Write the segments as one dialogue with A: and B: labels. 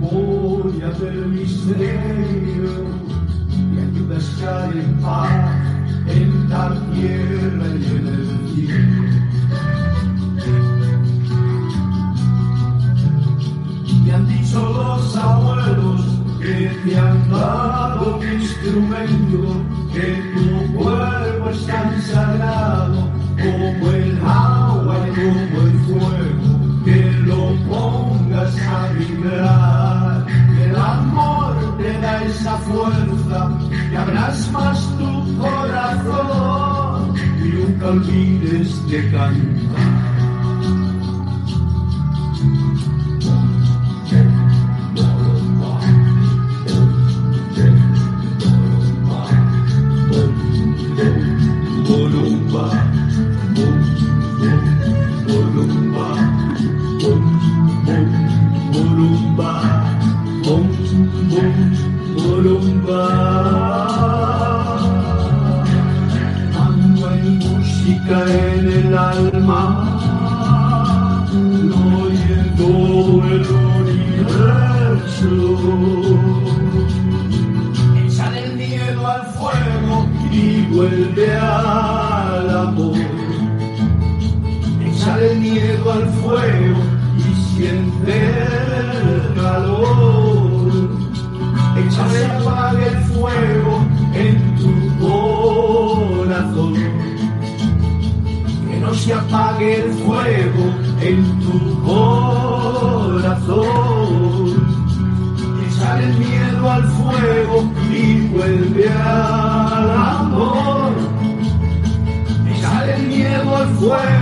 A: memoria del misterio y ayuda a estar en paz en la tierra y en el cielo. Me han dicho los abuelos que te han dado un instrumento, que tu cuerpo es tan fuerza, que abras más tu corazón y nunca olvides de cantar. Apague el fuego en tu corazón. Echar el miedo al fuego y vuelve al amor. Echar el miedo al fuego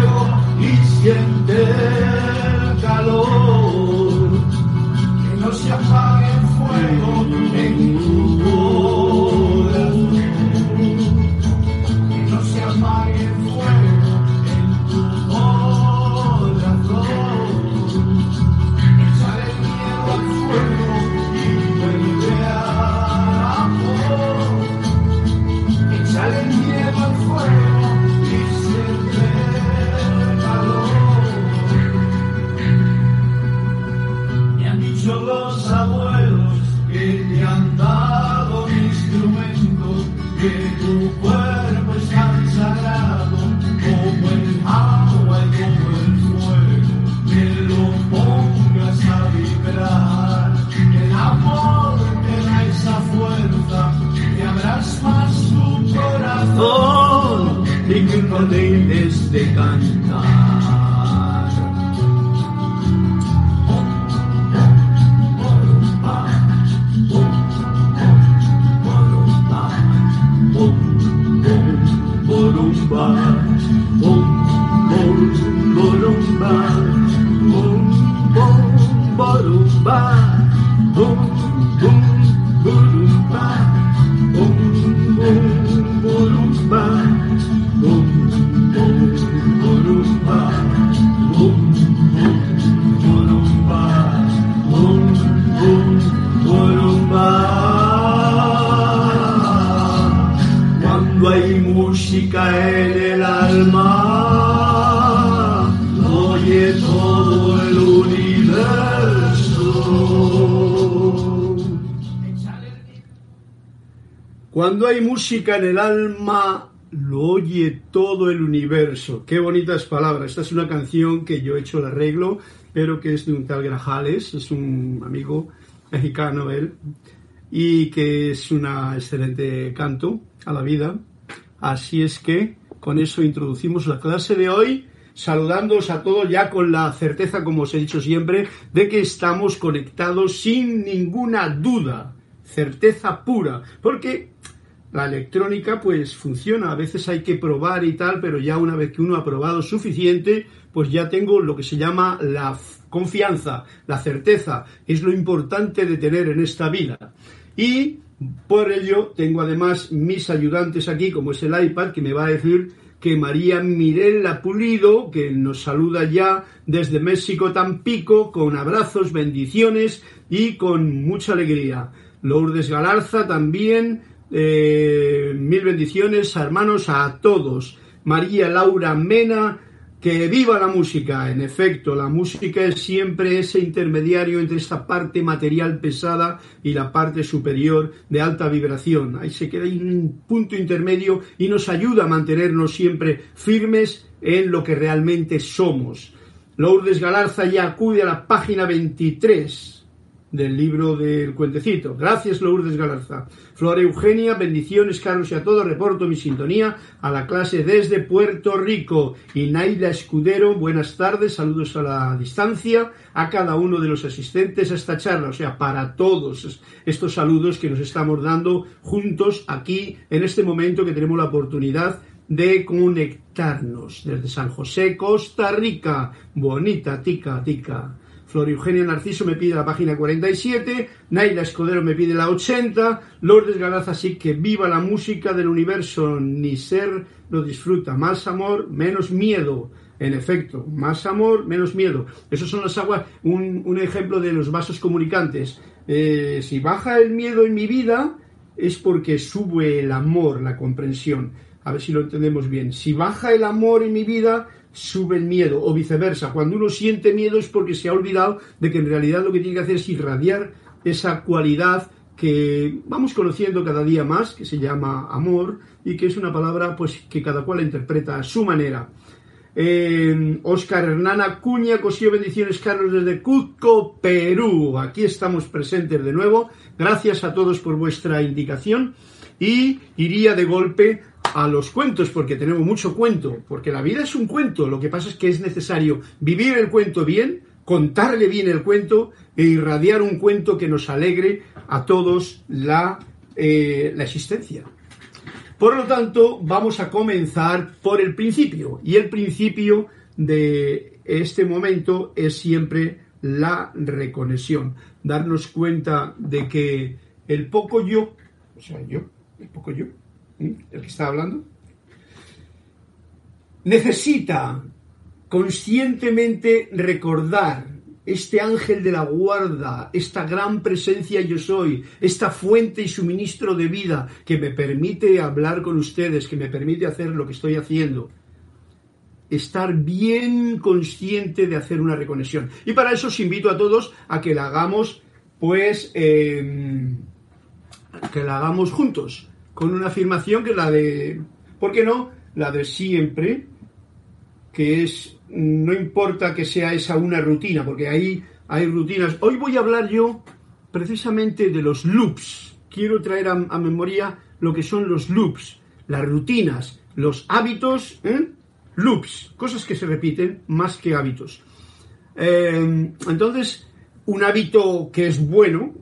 A: música en el alma, lo oye todo el universo.
B: Qué bonitas palabras. Esta es una canción que yo he hecho el arreglo, pero que es de un tal Grajales, es un amigo mexicano él, y que es una excelente canto a la vida. Así es que con eso introducimos la clase de hoy, saludándoos a todos ya con la certeza, como os he dicho siempre, de que estamos conectados sin ninguna duda, certeza pura, porque la electrónica pues funciona, a veces hay que probar y tal, pero ya una vez que uno ha probado suficiente, pues ya tengo lo que se llama la confianza, la certeza, es lo importante de tener en esta vida. Y por ello tengo además mis ayudantes aquí, como es el iPad, que me va a decir que María Mirella Pulido, que nos saluda ya desde México Tampico, con abrazos, bendiciones y con mucha alegría. Lourdes Galarza también, eh, mil bendiciones, hermanos, a todos. María Laura Mena, Que viva la música. En efecto, la música es siempre ese intermediario entre esta parte material pesada y la parte superior de alta vibración. Ahí se queda un punto intermedio y nos ayuda a mantenernos siempre firmes en lo que realmente somos. Lourdes Galarza ya acude a la página 23 del libro del cuentecito. Gracias, Lourdes Galarza. Flora Eugenia, bendiciones, Carlos y a todos. Reporto mi sintonía a la clase desde Puerto Rico. Y Naila Escudero, buenas tardes, saludos a la distancia a cada uno de los asistentes a esta charla, o sea, para todos estos saludos que nos estamos dando juntos aquí en este momento que tenemos la oportunidad de conectarnos desde San José, Costa Rica. Bonita, tica, tica. Flor Eugenia Narciso me pide la página 47, Naila Escudero me pide la 80, Lourdes Galaza sí que viva la música del universo, ni ser lo disfruta, más amor, menos miedo. En efecto, más amor, menos miedo. Esos son las aguas, un, ejemplo de los vasos comunicantes. Eh, si baja el miedo en mi vida, es porque sube el amor, la comprensión. A ver si lo entendemos bien. Si baja el amor en mi vida, sube el miedo o viceversa. Cuando uno siente miedo es porque se ha olvidado de que en realidad lo que tiene que hacer es irradiar esa cualidad que vamos conociendo cada día más, que se llama amor y que es una palabra pues que cada cual interpreta a su manera. Oscar Hernán Acuña, Cosío Bendiciones Carlos desde Cuzco, Perú. Aquí estamos presentes de nuevo. Gracias a todos por vuestra indicación. Y iría de golpe a los cuentos, porque tenemos mucho cuento, porque la vida es un cuento, lo que pasa es que es necesario vivir el cuento bien, contarle bien el cuento e irradiar un cuento que nos alegre a todos la, eh, la existencia. Por lo tanto, vamos a comenzar por el principio, y el principio de este momento es siempre la reconexión, darnos cuenta de que el poco yo, o sea, yo, el poco yo, el que está hablando, necesita conscientemente recordar este ángel de la guarda, esta gran presencia yo soy, esta fuente y suministro de vida que me permite hablar con ustedes, que me permite hacer lo que estoy haciendo. Estar bien consciente de hacer una reconexión. Y para eso os invito a todos a que la hagamos, pues, em, que la hagamos juntos con una afirmación que es la de, ¿por qué no? La de siempre, que es, no importa que sea esa una rutina, porque ahí hay rutinas. Hoy voy a hablar yo precisamente de los loops. Quiero traer a, memoria lo que son los loops, las rutinas, los hábitos, ¿eh? loops, cosas que se repiten más que hábitos. Eh, entonces, un hábito que es bueno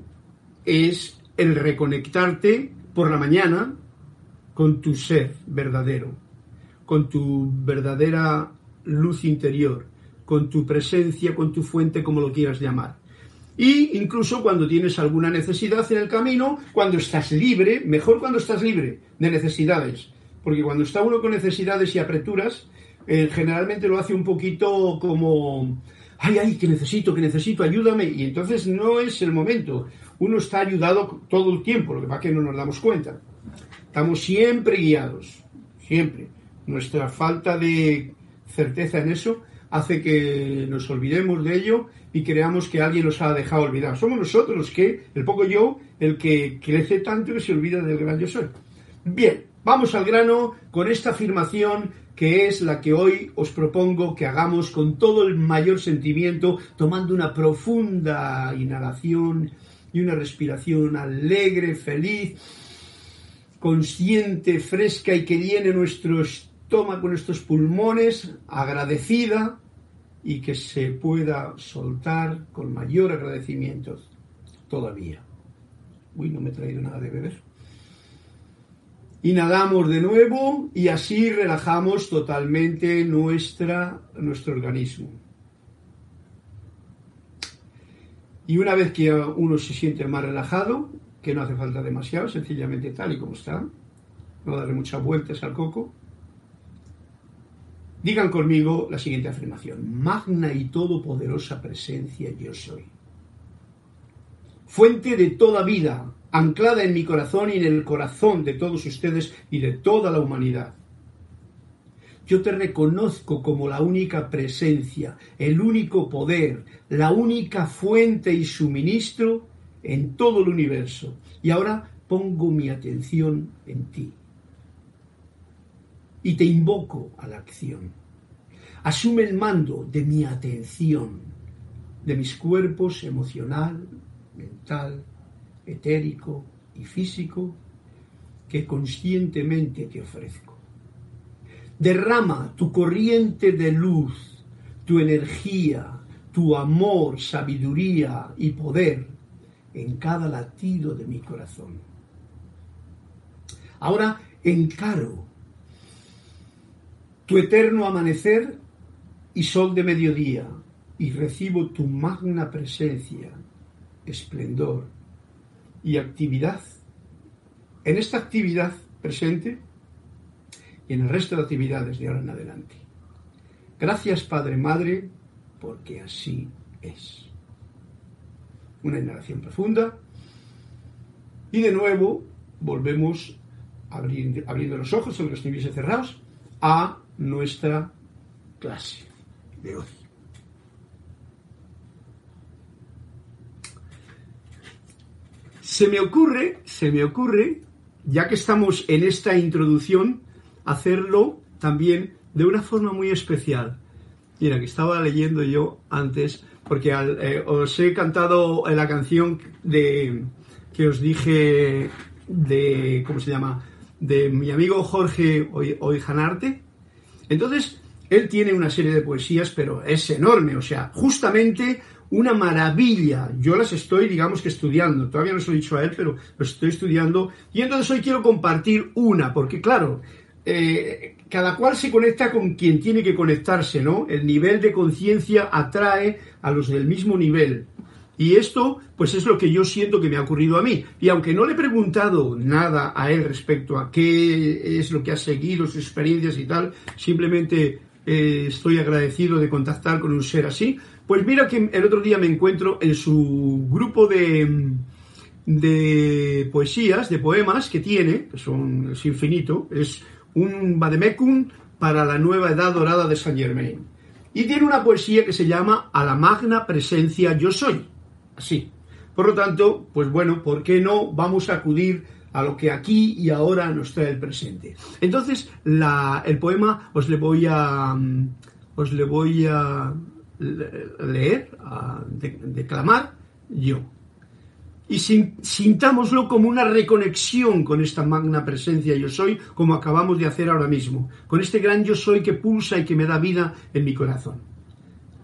B: es el reconectarte por la mañana con tu ser verdadero, con tu verdadera luz interior, con tu presencia, con tu fuente, como lo quieras llamar. Y incluso cuando tienes alguna necesidad en el camino, cuando estás libre, mejor cuando estás libre de necesidades, porque cuando está uno con necesidades y apreturas, eh, generalmente lo hace un poquito como, ay, ay, que necesito, que necesito, ayúdame, y entonces no es el momento uno está ayudado todo el tiempo, lo que pasa es que no nos damos cuenta. Estamos siempre guiados, siempre. Nuestra falta de certeza en eso hace que nos olvidemos de ello y creamos que alguien nos ha dejado olvidar. Somos nosotros los que, el poco yo, el que crece tanto que se olvida del gran yo soy. Bien, vamos al grano con esta afirmación que es la que hoy os propongo que hagamos con todo el mayor sentimiento, tomando una profunda inhalación y una respiración alegre, feliz, consciente, fresca y que llene nuestro estómago, nuestros pulmones, agradecida y que se pueda soltar con mayor agradecimiento todavía. Uy, no me he traído nada de beber. Inhalamos de nuevo y así relajamos totalmente nuestra, nuestro organismo. Y una vez que uno se siente más relajado, que no hace falta demasiado, sencillamente tal y como está, no darle muchas vueltas al coco, digan conmigo la siguiente afirmación. Magna y todopoderosa presencia yo soy. Fuente de toda vida, anclada en mi corazón y en el corazón de todos ustedes y de toda la humanidad. Yo te reconozco como la única presencia, el único poder, la única fuente y suministro en todo el universo. Y ahora pongo mi atención en ti. Y te invoco a la acción. Asume el mando de mi atención, de mis cuerpos emocional, mental, etérico y físico que conscientemente te ofrezco. Derrama tu corriente de luz, tu energía, tu amor, sabiduría y poder en cada latido de mi corazón. Ahora encaro tu eterno amanecer y sol de mediodía y recibo tu magna presencia, esplendor y actividad. En esta actividad presente y en el resto de actividades de ahora en adelante. Gracias Padre Madre, porque así es. Una inhalación profunda y de nuevo volvemos abriendo, los ojos, aunque estuviese cerrados, a nuestra clase de hoy. Se me ocurre, se me ocurre, ya que estamos en esta introducción, hacerlo también de una forma muy especial. Mira, que estaba leyendo yo antes, porque eh, os he cantado la canción de que os dije de, ¿cómo se llama? De mi amigo Jorge Oijanarte. Entonces, él tiene una serie de poesías, pero es enorme, o sea, justamente una maravilla. Yo las estoy, digamos que estudiando. Todavía no se lo he dicho a él, pero lo estoy estudiando. Y entonces hoy quiero compartir una, porque claro, eh, cada cual se conecta con quien tiene que conectarse, ¿no? El nivel de conciencia atrae a los del mismo nivel. Y esto, pues es lo que yo siento que me ha ocurrido a mí. Y aunque no le he preguntado nada a él respecto a qué es lo que ha seguido, sus experiencias y tal, simplemente eh, estoy agradecido de contactar con un ser así. Pues mira que el otro día me encuentro en su grupo de, de poesías, de poemas que tiene, que son, es infinito, es un Bademecum para la nueva edad dorada de Saint Germain. Y tiene una poesía que se llama A la magna presencia yo soy. Así. Por lo tanto, pues bueno, ¿por qué no vamos a acudir a lo que aquí y ahora nos trae el presente. Entonces, el poema os le voy a, mm, os le voy a leer, a declamar yo. Y sintámoslo como una reconexión con esta magna presencia yo soy, como acabamos de hacer ahora mismo, con este gran yo soy que pulsa y que me da vida en mi corazón.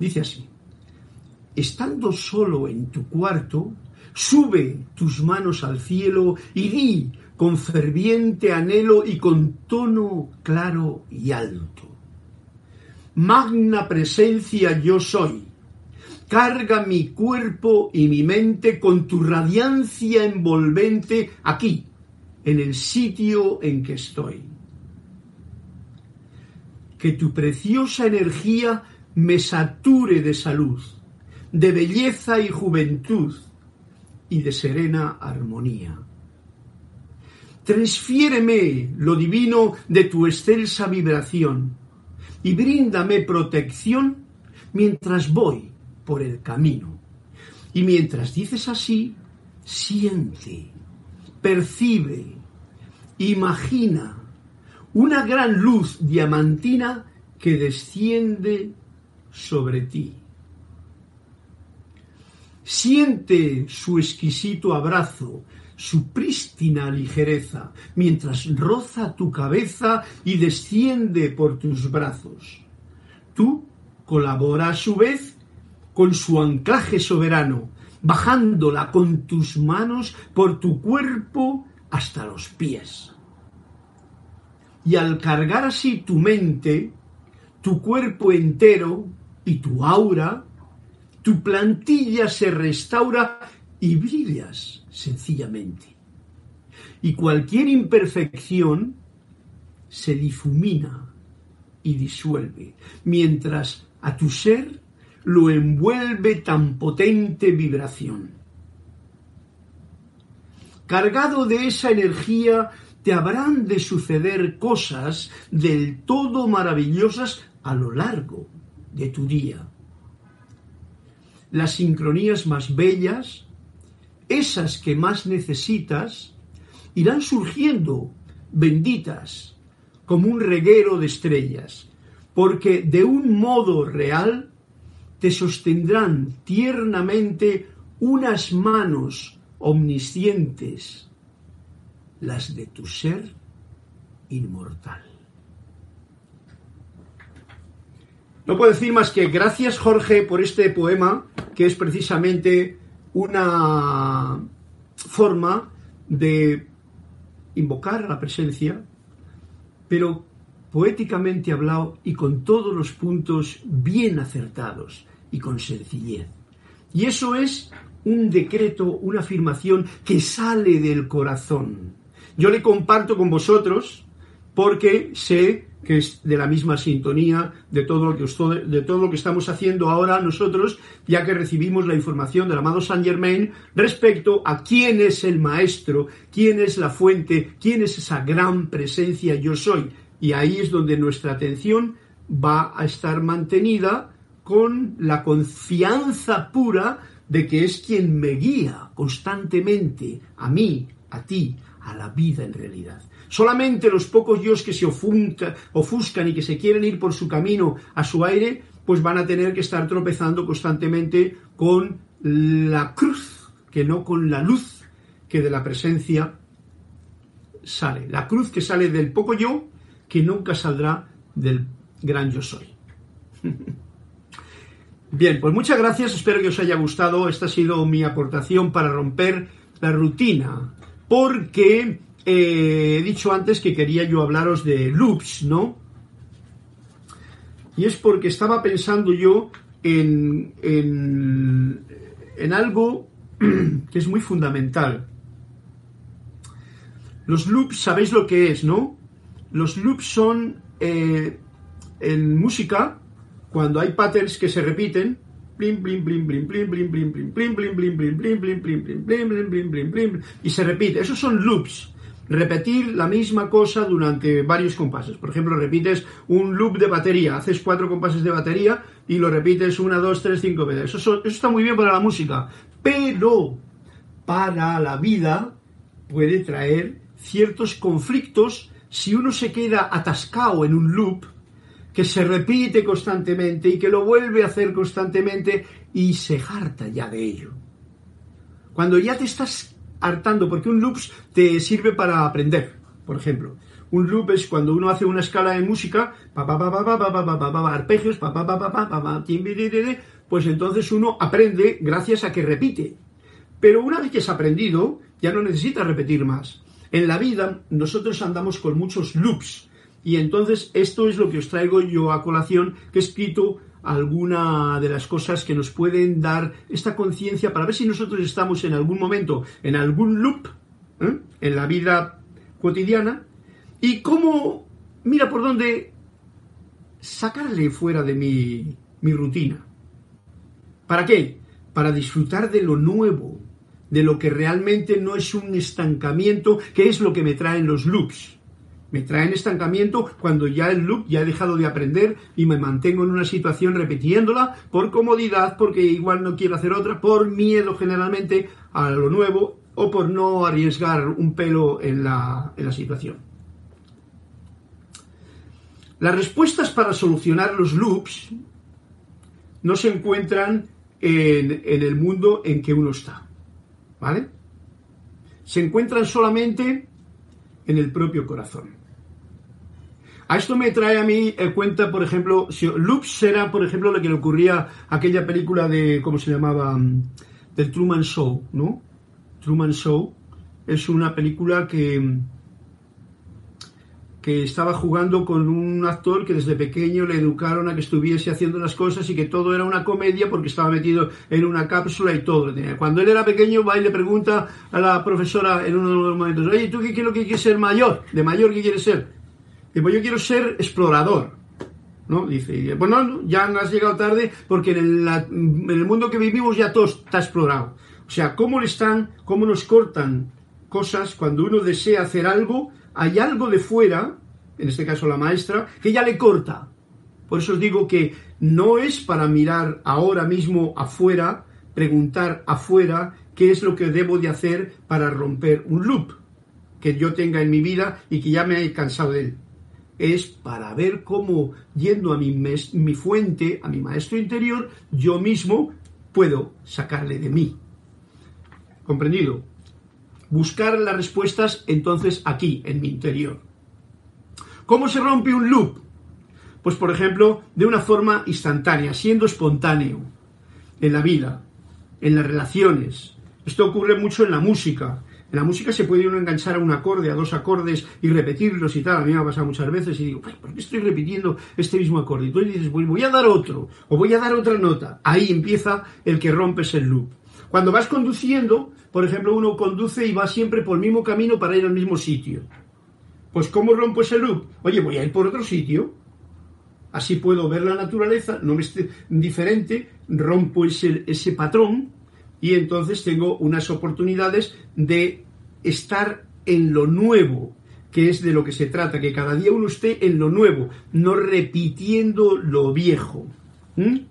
B: Dice así, estando solo en tu cuarto, Sube tus manos al cielo y di con ferviente anhelo y con tono claro y alto. Magna presencia yo soy. Carga mi cuerpo y mi mente con tu radiancia envolvente aquí, en el sitio en que estoy. Que tu preciosa energía me sature de salud, de belleza y juventud, y de serena armonía. Transfiéreme lo divino de tu excelsa vibración y bríndame protección mientras voy por el camino. Y mientras dices así, siente, percibe, imagina una gran luz diamantina que desciende sobre ti. Siente su exquisito abrazo, su prístina ligereza, mientras roza tu cabeza y desciende por tus brazos. Tú colabora a su vez con su anclaje soberano, bajándola con tus manos por tu cuerpo hasta los pies. Y al cargar así tu mente, tu cuerpo entero y tu aura, tu plantilla se restaura y brillas sencillamente. Y cualquier imperfección se difumina y disuelve, mientras a tu ser lo envuelve tan potente vibración. Cargado de esa energía, te habrán de suceder cosas del todo maravillosas a lo largo de tu día. Las sincronías más bellas, esas que más necesitas, irán surgiendo benditas como un reguero de estrellas, porque de un modo real te sostendrán tiernamente unas manos omniscientes, las de tu ser inmortal. No puedo decir más que gracias Jorge por este poema, que es precisamente una forma de invocar a la presencia, pero poéticamente hablado y con todos los puntos bien acertados y con sencillez. Y eso es un decreto, una afirmación que sale del corazón. Yo le comparto con vosotros porque sé que es de la misma sintonía de todo lo que, de todo lo que estamos haciendo ahora nosotros, ya que recibimos la información del amado Saint Germain respecto a quién es el maestro, quién es la fuente, quién es esa gran presencia yo soy. Y ahí es donde nuestra atención va a estar mantenida con la confianza pura de que es quien me guía constantemente a mí, a ti, a la vida en realidad. Solamente los pocos dios que se ofuscan y que se quieren ir por su camino a su aire, pues van a tener que estar tropezando constantemente con la cruz, que no con la luz que de la presencia sale. La cruz que sale del poco yo, que nunca saldrá del gran yo soy. Bien, pues muchas gracias, espero que os haya gustado. Esta ha sido mi aportación para romper la rutina, porque eh, he dicho antes que quería yo hablaros de loops, ¿no? Y es porque estaba pensando yo en, en, en algo que es muy fundamental. Los loops, sabéis lo que es, ¿no? Los loops son eh, en música cuando hay patterns que se repiten, y se repite. Esos son loops. Repetir la misma cosa durante varios compases. Por ejemplo, repites un loop de batería, haces cuatro compases de batería y lo repites una, dos, tres, cinco veces. Eso, eso está muy bien para la música, pero para la vida puede traer ciertos conflictos si uno se queda atascado en un loop que se repite constantemente y que lo vuelve a hacer constantemente y se harta ya de ello. Cuando ya te estás hartando, porque un loop te sirve para aprender, por ejemplo. Un loop es cuando uno hace una escala de música, arpegios, pues entonces uno aprende gracias a que repite. Pero una vez que has aprendido, ya no necesitas repetir más. En la vida nosotros andamos con muchos loops, y entonces esto es lo que os traigo yo a colación, que he escrito alguna de las cosas que nos pueden dar esta conciencia para ver si nosotros estamos en algún momento, en algún loop, ¿eh? en la vida cotidiana, y cómo, mira por dónde sacarle fuera de mi, mi rutina. ¿Para qué? Para disfrutar de lo nuevo, de lo que realmente no es un estancamiento, que es lo que me traen los loops me traen estancamiento cuando ya el loop ya he dejado de aprender y me mantengo en una situación repitiéndola por comodidad, porque igual no quiero hacer otra, por miedo generalmente a lo nuevo o por no arriesgar un pelo en la, situación. Las respuestas para solucionar los loops no se encuentran en, en el mundo en que uno está. ¿Vale? Se encuentran solamente en el propio corazón. A esto me trae a mí en cuenta, por ejemplo, si Loops era, por ejemplo, lo que le ocurría a aquella película de, ¿cómo se llamaba? Mm, del Truman Show, ¿no? Truman Show es una película que, que estaba jugando con un actor que desde pequeño le educaron a que estuviese haciendo las cosas y que todo era una comedia porque estaba metido en una cápsula y todo. Cuando él era pequeño va y le pregunta a la profesora en uno de los momentos, oye, ¿tú qué, qué, qué quieres ser mayor? ¿De mayor qué quieres ser? Dice, pues yo quiero ser explorador. ¿No? Dice, bueno, ya has llegado tarde porque en el, mundo que vivimos ya todo está explorado. O sea, cómo le están, cómo nos cortan cosas cuando uno desea hacer algo hay algo de fuera, en este caso la maestra, que ya le corta. Por eso os digo que no es para mirar ahora mismo afuera, preguntar afuera qué es lo que debo de hacer para romper un loop que yo tenga en mi vida y que ya me haya cansado de él. Es para ver cómo, yendo a mi, mi fuente, a mi maestro interior, yo mismo puedo sacarle de mí. ¿Comprendido? Buscar las respuestas entonces aquí, en mi interior. ¿Cómo se rompe un loop? Pues por ejemplo, de una forma instantánea, siendo espontáneo en la vida, en las relaciones. Esto ocurre mucho en la música. En la música se puede uno enganchar a un acorde, a dos acordes y repetirlos y tal. A mí me ha pasado muchas veces y digo, ¿por qué estoy repitiendo este mismo acorde? Y tú dices, pues voy a dar otro o voy a dar otra nota. Ahí empieza el que rompes el loop. Cuando vas conduciendo, por ejemplo, uno conduce y va siempre por el mismo camino para ir al mismo sitio. Pues ¿cómo rompo ese loop? Oye, voy a ir por otro sitio. Así puedo ver la naturaleza, no me esté diferente, rompo ese, ese patrón y entonces tengo unas oportunidades de estar en lo nuevo, que es de lo que se trata, que cada día uno esté en lo nuevo, no repitiendo lo viejo.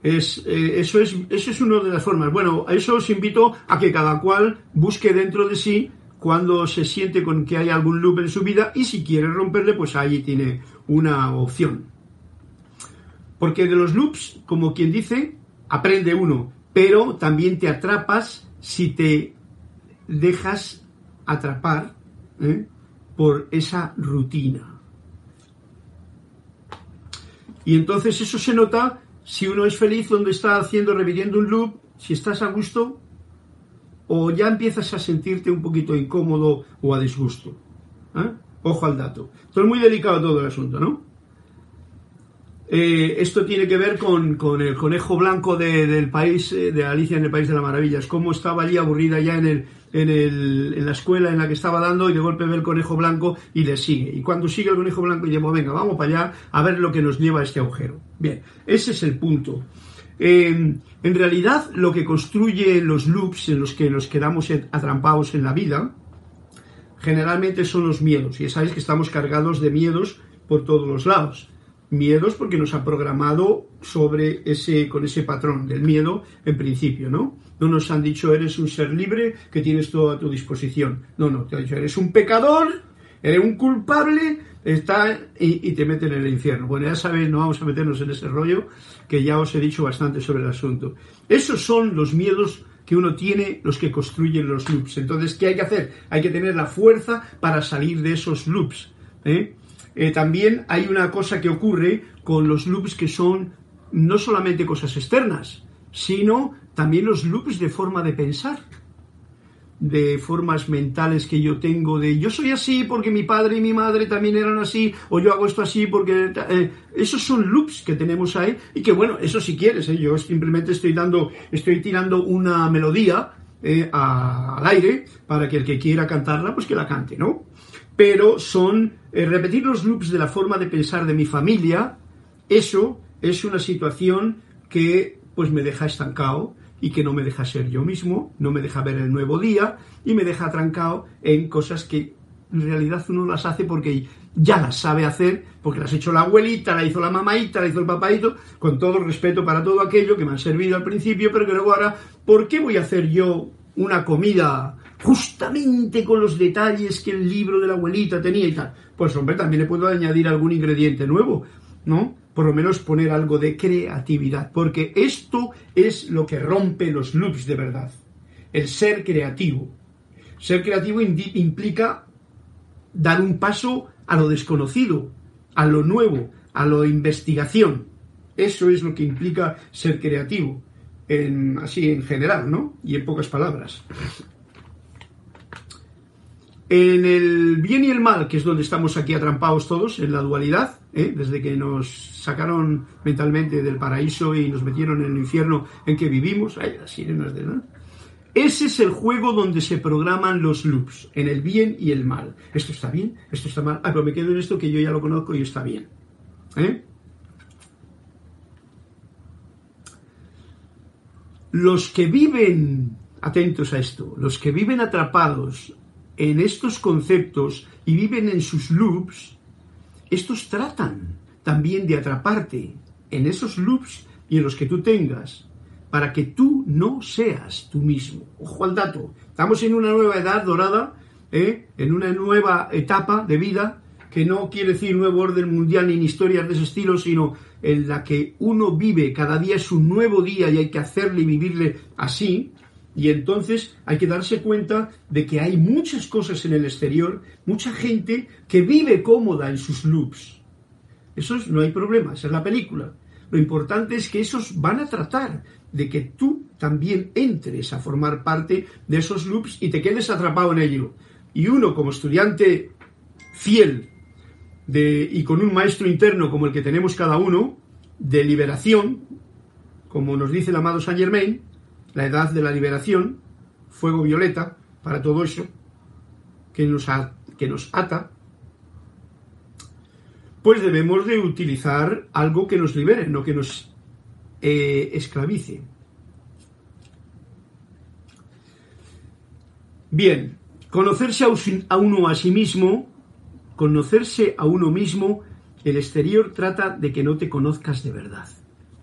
B: Es, eh, eso, es, eso es una de las formas. Bueno, a eso os invito a que cada cual busque dentro de sí cuando se siente con que hay algún loop en su vida y si quiere romperle, pues ahí tiene una opción. Porque de los loops, como quien dice, aprende uno, pero también te atrapas si te dejas atrapar ¿eh? por esa rutina. Y entonces eso se nota si uno es feliz donde está haciendo, repitiendo un loop, si estás a gusto, o ya empiezas a sentirte un poquito incómodo o a disgusto. ¿eh? Ojo al dato. Esto es muy delicado todo el asunto, ¿no? Eh, esto tiene que ver con, el conejo blanco del país, eh, de Alicia en el País de las Maravillas, cómo estaba allí aburrida ya en, la escuela en la que estaba dando y de golpe ve el conejo blanco y le sigue. Y cuando sigue el conejo blanco y dice, venga, vamos para allá a ver lo que nos lleva a este agujero. Bien, ese es el punto. Eh, en realidad, lo que construye los loops en los que nos quedamos atrampados en la vida, generalmente son los miedos. Y sabéis que estamos cargados de miedos por todos los lados miedos porque nos ha programado sobre ese, con ese patrón del miedo en principio, ¿no? No nos han dicho eres un ser libre que tienes todo a tu disposición. No, no, te han dicho eres un pecador, eres un culpable, está y, te meten en el infierno. Bueno, ya sabéis, no vamos a meternos en ese rollo que ya os he dicho bastante sobre el asunto. Esos son los miedos que uno tiene los que construyen los loops. Entonces, ¿qué hay que hacer? Hay que tener la fuerza para salir de esos loops. ¿eh? Eh, también hay una cosa que ocurre con los loops que son no solamente cosas externas, sino también los loops de forma de pensar, de formas mentales que yo tengo de yo soy así porque mi padre y mi madre también eran así, o yo hago esto así porque... Eh, esos son loops que tenemos ahí y que bueno, eso si quieres, eh, yo simplemente estoy dando, estoy tirando una melodía al aire para que el que quiera cantarla, pues que la cante, ¿no? Pero son eh, repetir los loops de la forma de pensar de mi familia, eso es una situación que pues me deja estancado y que no me deja ser yo mismo, no me deja ver el nuevo día y me deja atrancado en cosas que en realidad uno las hace porque ya las sabe hacer, porque las ha hecho la abuelita, la hizo la mamaita, la hizo el papaito, con todo respeto para todo aquello que me han servido al principio, pero que luego ahora, ¿por qué voy a hacer yo una comida justamente con los detalles que el libro de la abuelita tenía y tal. Pues hombre, también le puedo añadir algún ingrediente nuevo, ¿no? Por lo menos poner algo de creatividad, porque esto es lo que rompe los loops de verdad. El ser creativo. Ser creativo implica dar un paso a lo desconocido, a lo nuevo, a la investigación. Eso es lo que implica ser creativo, en, así en general, ¿no? Y en pocas palabras. En el bien y el mal, que es donde estamos aquí atrampados todos, en la dualidad, ¿eh? desde que nos sacaron mentalmente del paraíso y nos metieron en el infierno en que vivimos, ay, las sirenas de ¿no? Ese es el juego donde se programan los loops, en el bien y el mal. Esto está bien, esto está mal. Ah, pero me quedo en esto que yo ya lo conozco y está bien. ¿Eh? Los que viven atentos a esto, los que viven atrapados en estos conceptos y viven en sus loops, estos tratan también de atraparte en esos loops y en los que tú tengas, para que tú no seas tú mismo. Ojo al dato, estamos en una nueva edad dorada, ¿eh? en una nueva etapa de vida, que no quiere decir nuevo orden mundial ni historias de ese estilo, sino en la que uno vive, cada día es un nuevo día y hay que hacerle y vivirle así, y entonces hay que darse cuenta de que hay muchas cosas en el exterior, mucha gente que vive cómoda en sus loops. Eso no hay problema, esa es la película. Lo importante es que esos van a tratar de que tú también entres a formar parte de esos loops y te quedes atrapado en ello. Y uno como estudiante fiel y con un maestro interno como el que tenemos cada uno, de liberación, como nos dice el amado Saint Germain, la edad de la liberación, fuego violeta para todo eso, que nos, que nos ata, pues debemos de utilizar algo que nos libere, no que nos eh, esclavice. Bien, conocerse a uno a sí mismo, conocerse a uno mismo, el exterior trata de que no te conozcas de verdad.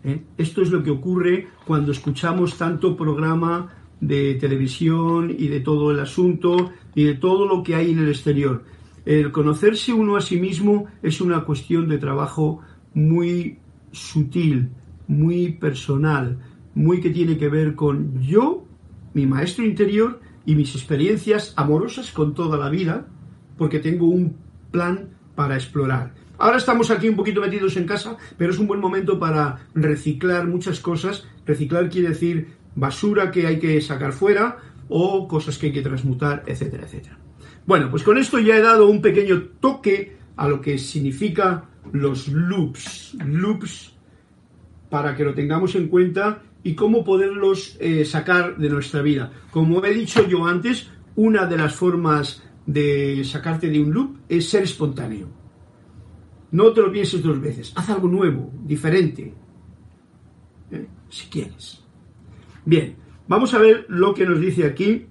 B: ¿Eh? Esto es lo que ocurre cuando escuchamos tanto programa de televisión y de todo el asunto y de todo lo que hay en el exterior. El conocerse uno a sí mismo es una cuestión de trabajo muy sutil, muy personal, muy que tiene que ver con yo, mi maestro interior y mis experiencias amorosas con toda la vida, porque tengo un plan para explorar. Ahora estamos aquí un poquito metidos en casa, pero es un buen momento para reciclar muchas cosas. Reciclar quiere decir basura que hay que sacar fuera o cosas que hay que transmutar, etcétera, etcétera. Bueno, pues con esto ya he dado un pequeño toque a lo que significa los loops. Loops para que lo tengamos en cuenta y cómo poderlos eh, sacar de nuestra vida. Como he dicho yo antes, una de las formas de sacarte de un loop es ser espontáneo. No te lo pienses dos veces. Haz algo nuevo, diferente, ¿eh? si quieres. Bien, vamos a ver lo que nos dice aquí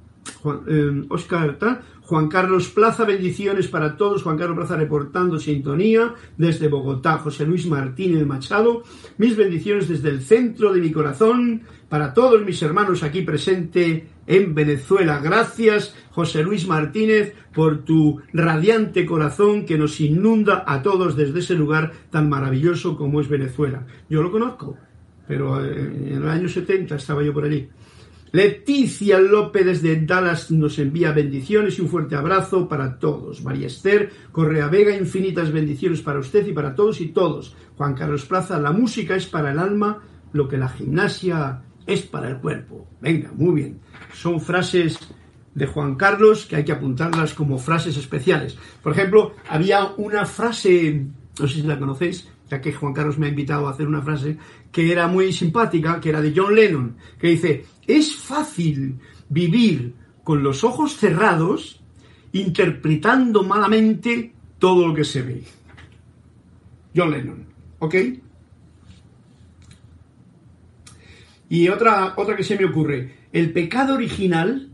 B: Oscar. Eh, Juan Carlos Plaza, bendiciones para todos. Juan Carlos Plaza reportando sintonía desde Bogotá. José Luis Martínez Machado, mis bendiciones desde el centro de mi corazón para todos mis hermanos aquí presentes en Venezuela. Gracias, José Luis Martínez, por tu radiante corazón que nos inunda a todos desde ese lugar tan maravilloso como es Venezuela. Yo lo conozco, pero eh, en el año 70 estaba yo por allí. Leticia López desde Dallas nos envía bendiciones y un fuerte abrazo para todos. María Esther Correa Vega, infinitas bendiciones para usted y para todos y todos. Juan Carlos Plaza, la música es para el alma lo que la gimnasia es para el cuerpo. Venga, muy bien. Son frases de Juan Carlos que hay que apuntarlas como frases especiales. Por ejemplo, había una frase, no sé si la conocéis, ya que Juan Carlos me ha invitado a hacer una frase que era muy simpática, que era de John Lennon, que dice, es fácil vivir con los ojos cerrados interpretando malamente todo lo que se ve. John Lennon, ¿ok? Y otra, otra que se me ocurre, el pecado original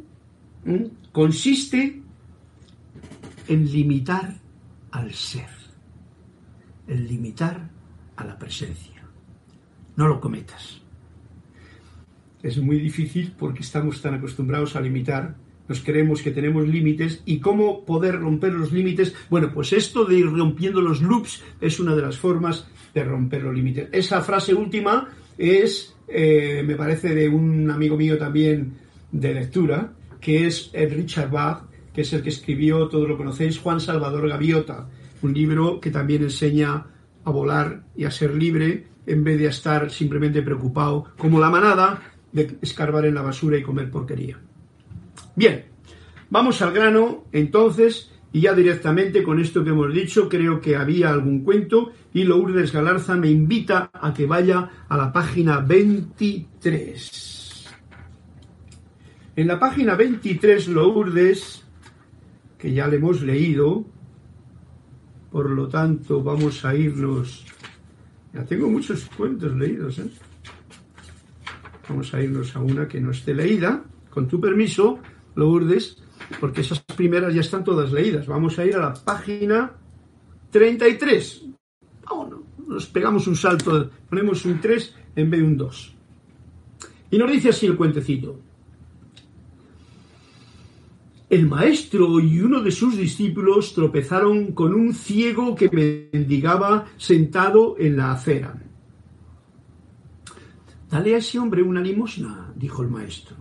B: consiste en limitar al ser, en limitar a la presencia. No lo cometas es muy difícil porque estamos tan acostumbrados a limitar, nos creemos que tenemos límites y cómo poder romper los límites. Bueno, pues esto de ir rompiendo los loops es una de las formas de romper los límites. Esa frase última es, eh, me parece, de un amigo mío también de lectura, que es Richard Bach, que es el que escribió, todos lo conocéis, Juan Salvador Gaviota, un libro que también enseña a volar y a ser libre en vez de estar simplemente preocupado como la manada de escarbar en la basura y comer porquería. Bien, vamos al grano entonces y ya directamente con esto que hemos dicho creo que había algún cuento y Lourdes Galarza me invita a que vaya a la página 23. En la página 23 Lourdes, que ya le hemos leído, por lo tanto vamos a irnos... Ya tengo muchos cuentos leídos, ¿eh? Vamos a irnos a una que no esté leída. con tu permiso, Lourdes, porque esas primeras ya están todas leídas. Vamos a ir a la página 33. Vámonos, nos pegamos un salto, ponemos un 3 en vez de un 2. Y nos dice así el cuentecito. El maestro y uno de sus discípulos tropezaron con un ciego que mendigaba sentado en la acera. Dale a ese hombre una limosna, dijo el maestro.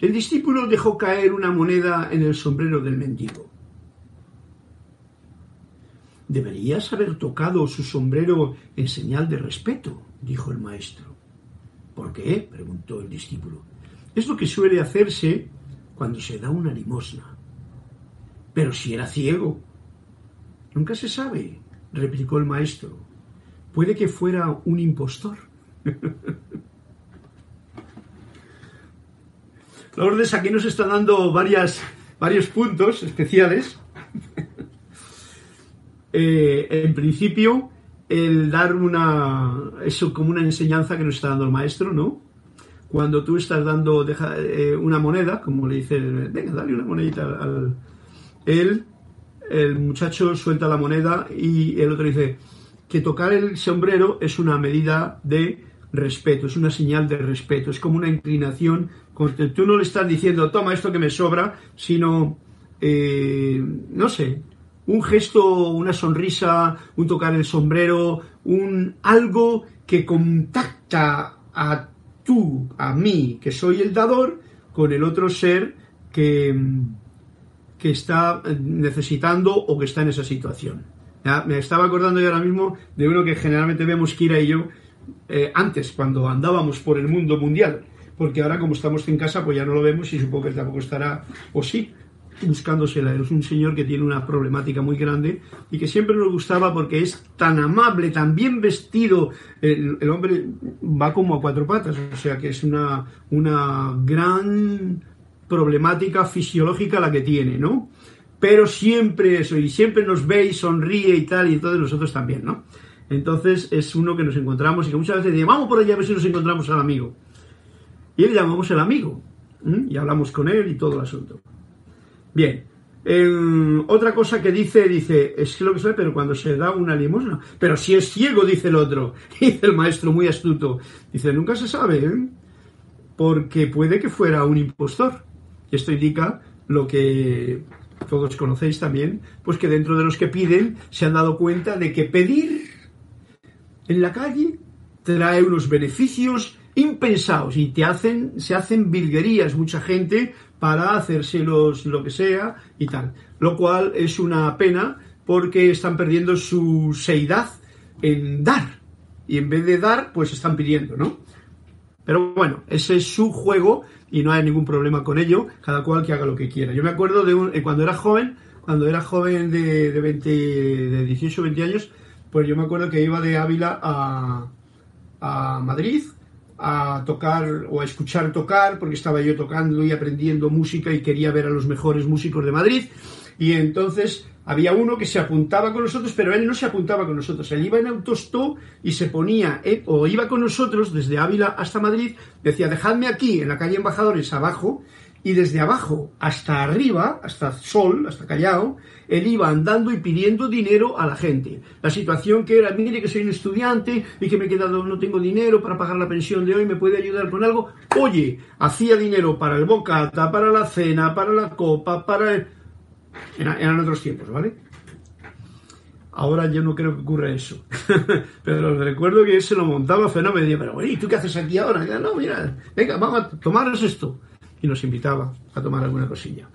B: El discípulo dejó caer una moneda en el sombrero del mendigo. Deberías haber tocado su sombrero en señal de respeto, dijo el maestro. ¿Por qué? preguntó el discípulo. Es lo que suele hacerse cuando se da una limosna. Pero si era ciego. Nunca se sabe, replicó el maestro. Puede que fuera un impostor. Lourdes aquí nos está dando varias, varios puntos especiales. Eh, en principio, el dar una. Eso como una enseñanza que nos está dando el maestro, ¿no? Cuando tú estás dando eh, una moneda, como le dice, venga, dale una monedita al. Él, el muchacho suelta la moneda y el otro dice que tocar el sombrero es una medida de respeto, es una señal de respeto, es como una inclinación. Tú no le estás diciendo, toma esto que me sobra, sino, eh, no sé, un gesto, una sonrisa, un tocar el sombrero, un algo que contacta a tú, a mí, que soy el dador, con el otro ser que, que está necesitando o que está en esa situación. Me estaba acordando yo ahora mismo de uno que generalmente vemos Kira y yo eh, antes, cuando andábamos por el mundo mundial, porque ahora como estamos en casa, pues ya no lo vemos y supongo que tampoco estará, o sí, buscándosela. Es un señor que tiene una problemática muy grande y que siempre nos gustaba porque es tan amable, tan bien vestido. El, hombre va como a cuatro patas, o sea que es una, una gran problemática fisiológica la que tiene, ¿no? Pero siempre eso, y siempre nos ve y sonríe y tal, y entonces nosotros también, ¿no? Entonces es uno que nos encontramos y que muchas veces decimos, vamos por allá a ver si nos encontramos al amigo. Y le llamamos el amigo. Y hablamos con él y todo el asunto. Bien. otra cosa que dice, dice, es lo que sabe, pero cuando se da una limosna. Pero si es ciego, dice el otro. Dice el maestro muy astuto. Dice, nunca se sabe, ¿eh? porque puede que fuera un impostor. Y esto indica lo que todos conocéis también, pues que dentro de los que piden se han dado cuenta de que pedir en la calle trae unos beneficios impensados y te hacen, se hacen virguerías mucha gente para hacérselos lo que sea y tal. Lo cual es una pena porque están perdiendo su seidad en dar. Y en vez de dar, pues están pidiendo, ¿no? Pero bueno, ese es su juego y no hay ningún problema con ello, cada cual que haga lo que quiera. Yo me acuerdo de eh, cuando era joven, cuando era joven de, de, 20, de 18 20 años, pues yo me acuerdo que iba de Ávila a, a Madrid a tocar o a escuchar tocar, porque estaba yo tocando y aprendiendo música y quería ver a los mejores músicos de Madrid. Y entonces había uno que se apuntaba con nosotros, pero él no se apuntaba con nosotros. Él iba en autostop y se ponía, eh, o iba con nosotros desde Ávila hasta Madrid, decía, dejadme aquí en la calle Embajadores abajo, y desde abajo hasta arriba, hasta Sol, hasta Callao, él iba andando y pidiendo dinero a la gente. La situación que era, mire que soy un estudiante y que me he quedado, no tengo dinero para pagar la pensión de hoy, ¿me puede ayudar con algo? Oye, hacía dinero para el bocata, para la cena, para la copa, para... El... eran otros tiempos, ¿vale? Ahora yo no creo que ocurra eso. pero recuerdo que se lo montaba fenómeno. Y pero, ¿y tú qué haces aquí ahora? no, mira, venga, vamos a tomaros esto y nos invitaba a tomar alguna cosilla.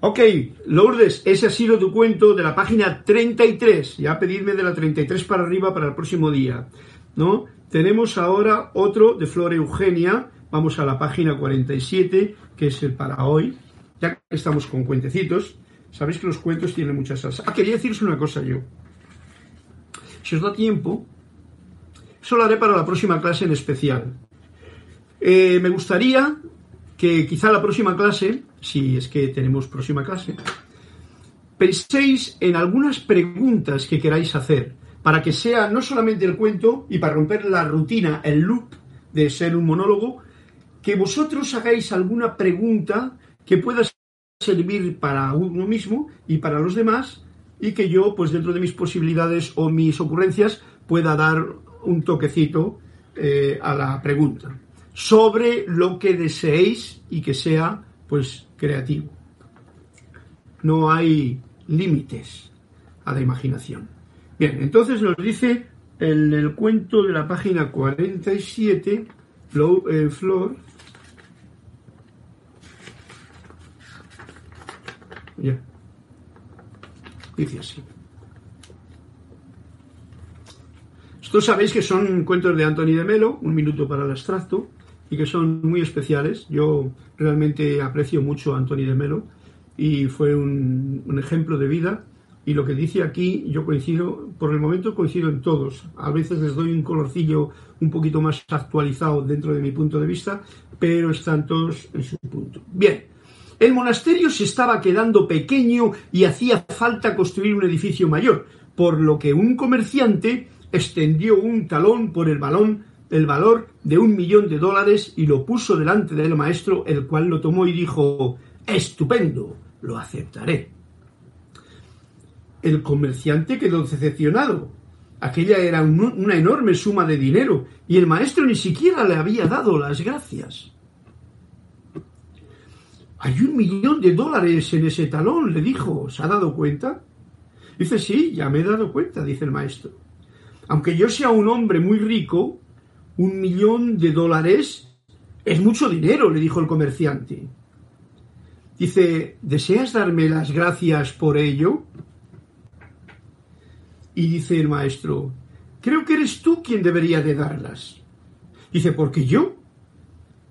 B: Ok, Lourdes, ese ha sido tu cuento de la página 33. Ya pedidme de la 33 para arriba para el próximo día. ¿no? Tenemos ahora otro de Flor Eugenia. Vamos a la página 47, que es el para hoy. Ya que estamos con cuentecitos. Sabéis que los cuentos tienen muchas salsa. Ah, quería deciros una cosa yo. Si os da tiempo, eso lo haré para la próxima clase en especial. Eh, me gustaría que quizá la próxima clase, si es que tenemos próxima clase, penséis en algunas preguntas que queráis hacer para que sea no solamente el cuento y para romper la rutina, el loop de ser un monólogo, que vosotros hagáis alguna pregunta que pueda servir para uno mismo y para los demás y que yo, pues dentro de mis posibilidades o mis ocurrencias, pueda dar un toquecito eh, a la pregunta sobre lo que deseéis y que sea, pues, creativo. No hay límites a la imaginación. Bien, entonces nos dice en el cuento de la página 47, eh, Flor, ya, dice así. Estos sabéis que son cuentos de Anthony de Melo, Un minuto para el abstracto, y que son muy especiales. Yo realmente aprecio mucho a Anthony de Melo y fue un, un ejemplo de vida y lo que dice aquí yo coincido, por el momento coincido en todos. A veces les doy un colorcillo un poquito más actualizado dentro de mi punto de vista, pero están todos en su punto. Bien, el monasterio se estaba quedando pequeño y hacía falta construir un edificio mayor, por lo que un comerciante extendió un talón por el balón el valor de un millón de dólares y lo puso delante del maestro, el cual lo tomó y dijo, estupendo, lo aceptaré. El comerciante quedó decepcionado. Aquella era una enorme suma de dinero y el maestro ni siquiera le había dado las gracias. Hay un millón de dólares en ese talón, le dijo. ¿Se ha dado cuenta? Dice, sí, ya me he dado cuenta, dice el maestro. Aunque yo sea un hombre muy rico, un millón de dólares es mucho dinero, le dijo el comerciante. Dice, ¿deseas darme las gracias por ello? Y dice el maestro, creo que eres tú quien debería de darlas. Dice, porque yo.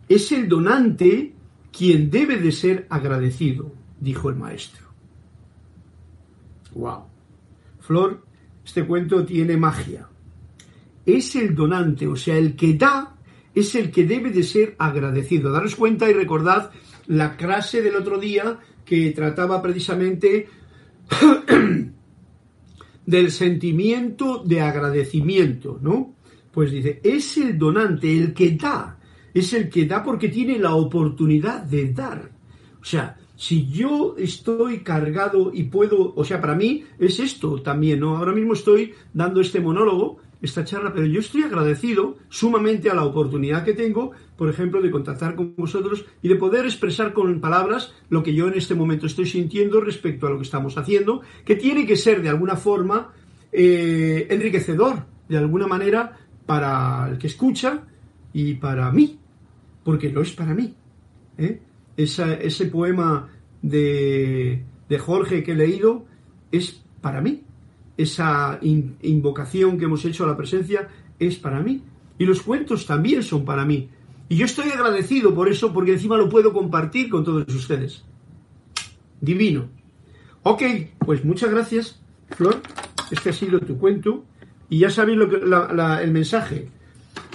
B: Es el donante quien debe de ser agradecido, dijo el maestro. Wow. Flor, este cuento tiene magia. Es el donante, o sea, el que da es el que debe de ser agradecido. Daros cuenta y recordad la clase del otro día que trataba precisamente del sentimiento de agradecimiento, ¿no? Pues dice, es el donante, el que da, es el que da porque tiene la oportunidad de dar. O sea, si yo estoy cargado y puedo, o sea, para mí es esto también, ¿no? Ahora mismo estoy dando este monólogo, esta charla, pero yo estoy agradecido sumamente a la oportunidad que tengo, por ejemplo, de contactar con vosotros y de poder expresar con palabras lo que yo en este momento estoy sintiendo respecto a lo que estamos haciendo, que tiene que ser de alguna forma eh, enriquecedor, de alguna manera, para el que escucha y para mí, porque lo es para mí. ¿eh? ese poema de, de Jorge que he leído es para mí esa invocación que hemos hecho a la presencia es para mí. Y los cuentos también son para mí. Y yo estoy agradecido por eso, porque encima lo puedo compartir con todos ustedes. Divino. Ok, pues muchas gracias, Flor. Este ha sido tu cuento. Y ya sabéis lo que, el mensaje.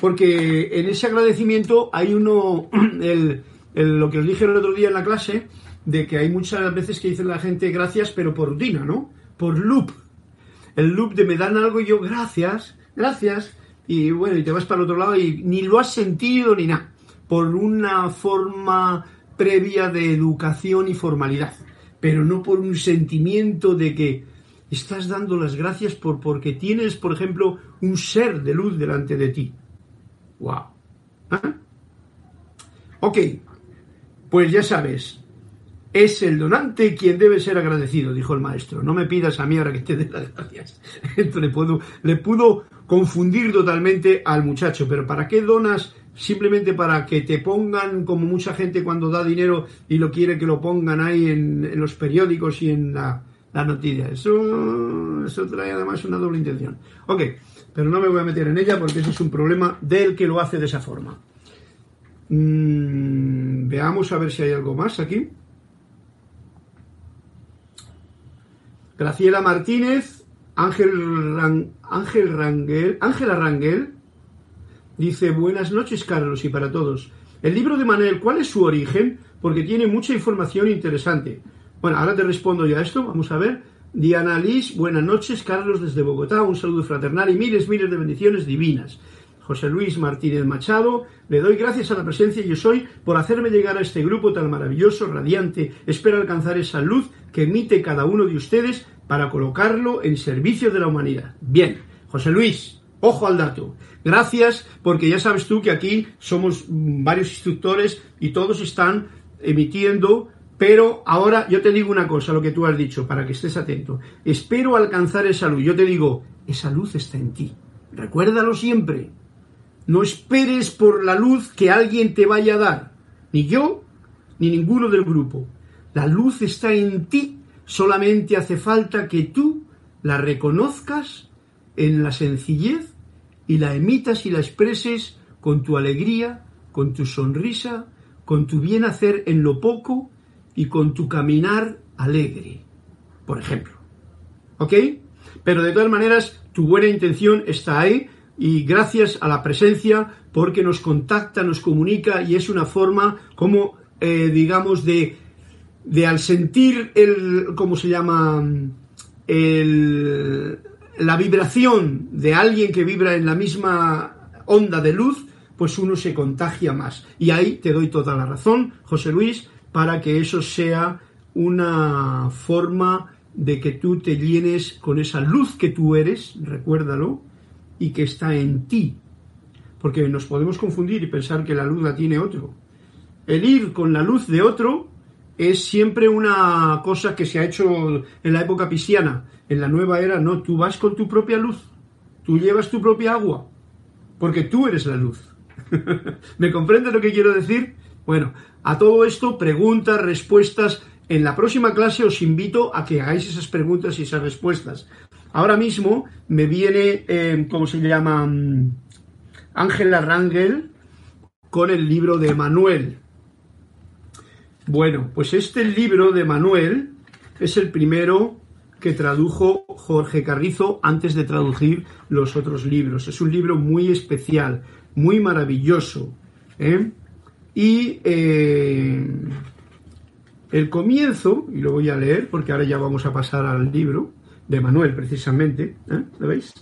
B: Porque en ese agradecimiento hay uno, el, lo que os dije el otro día en la clase, de que hay muchas veces que dicen la gente gracias, pero por rutina, ¿no? Por loop el loop de me dan algo y yo, gracias, gracias, y bueno, y te vas para el otro lado y ni lo has sentido ni nada, por una forma previa de educación y formalidad, pero no por un sentimiento de que estás dando las gracias por porque tienes, por ejemplo, un ser de luz delante de ti. ¡Wow! ¿Ah? Ok, pues ya sabes, es el donante quien debe ser agradecido, dijo el maestro. No me pidas a mí ahora que te dé las gracias. Esto le, puedo, le pudo confundir totalmente al muchacho. Pero ¿para qué donas? Simplemente para que te pongan, como mucha gente cuando da dinero y lo quiere que lo pongan ahí en, los periódicos y en la, noticia. Eso, eso trae además una doble intención. Ok, pero no me voy a meter en ella porque ese es un problema del que lo hace de esa forma. Mm, veamos a ver si hay algo más aquí. Graciela Martínez, Ángel, Ángel Rangel, Ángela Rangel, dice buenas noches Carlos y para todos. El libro de Manuel, ¿cuál es su origen? Porque tiene mucha información interesante. Bueno, ahora te respondo ya a esto, vamos a ver. Diana Liz, buenas noches, Carlos desde Bogotá, un saludo fraternal y miles, miles de bendiciones divinas. José Luis Martínez Machado, le doy gracias a la presencia yo soy por hacerme llegar a este grupo tan maravilloso, radiante. Espero alcanzar esa luz que emite cada uno de ustedes para colocarlo en servicio de la humanidad. Bien, José Luis, ojo al dato. Gracias porque ya sabes tú que aquí somos varios instructores y todos están emitiendo pero ahora yo te digo una cosa, lo que tú has dicho, para que estés atento. Espero alcanzar esa luz. Yo te digo, esa luz está en ti. Recuérdalo siempre. No esperes por la luz que alguien te vaya a dar. Ni yo, ni ninguno del grupo. La luz está en ti. Solamente hace falta que tú la reconozcas en la sencillez y la emitas y la expreses con tu alegría, con tu sonrisa, con tu bien hacer en lo poco y con tu caminar alegre, por ejemplo. ¿Ok? Pero de todas maneras, tu buena intención está ahí y gracias a la presencia porque nos contacta, nos comunica y es una forma como, eh, digamos, de, de al sentir el, ¿cómo se llama? El, la vibración de alguien que vibra en la misma onda de luz, pues uno se contagia más. Y ahí te doy toda la razón, José Luis, para que eso sea una forma de que tú te llenes con esa luz que tú eres, recuérdalo, y que está en ti. Porque nos podemos confundir y pensar que la luz la tiene otro. El ir con la luz de otro es siempre una cosa que se ha hecho en la época cristiana. En la nueva era no, tú vas con tu propia luz. Tú llevas tu propia agua. Porque tú eres la luz. ¿Me comprende lo que quiero decir? Bueno, a todo esto, preguntas, respuestas. En la próxima clase os invito a que hagáis esas preguntas y esas respuestas. Ahora mismo me viene, eh, ¿cómo se llama? Mm, Ángela Rangel con el libro de Manuel. Bueno, pues este libro de Manuel es el primero que tradujo Jorge Carrizo antes de traducir los otros libros. Es un libro muy especial, muy maravilloso. ¿eh? Y eh, el comienzo, y lo voy a leer porque ahora ya vamos a pasar al libro de Manuel precisamente, ¿eh? ¿lo veis?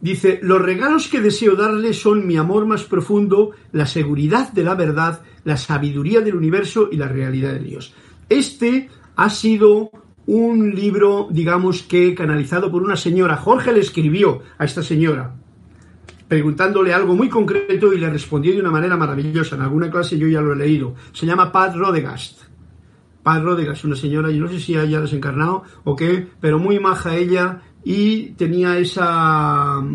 B: Dice, los regalos que deseo darle son mi amor más profundo, la seguridad de la verdad, la sabiduría del universo y la realidad de Dios. Este ha sido un libro, digamos que canalizado por una señora. Jorge le escribió a esta señora, preguntándole algo muy concreto y le respondió de una manera maravillosa. En alguna clase yo ya lo he leído. Se llama Pat Rodegast. Pat Rodegast, una señora, yo no sé si haya desencarnado o qué, pero muy maja ella y tenía ese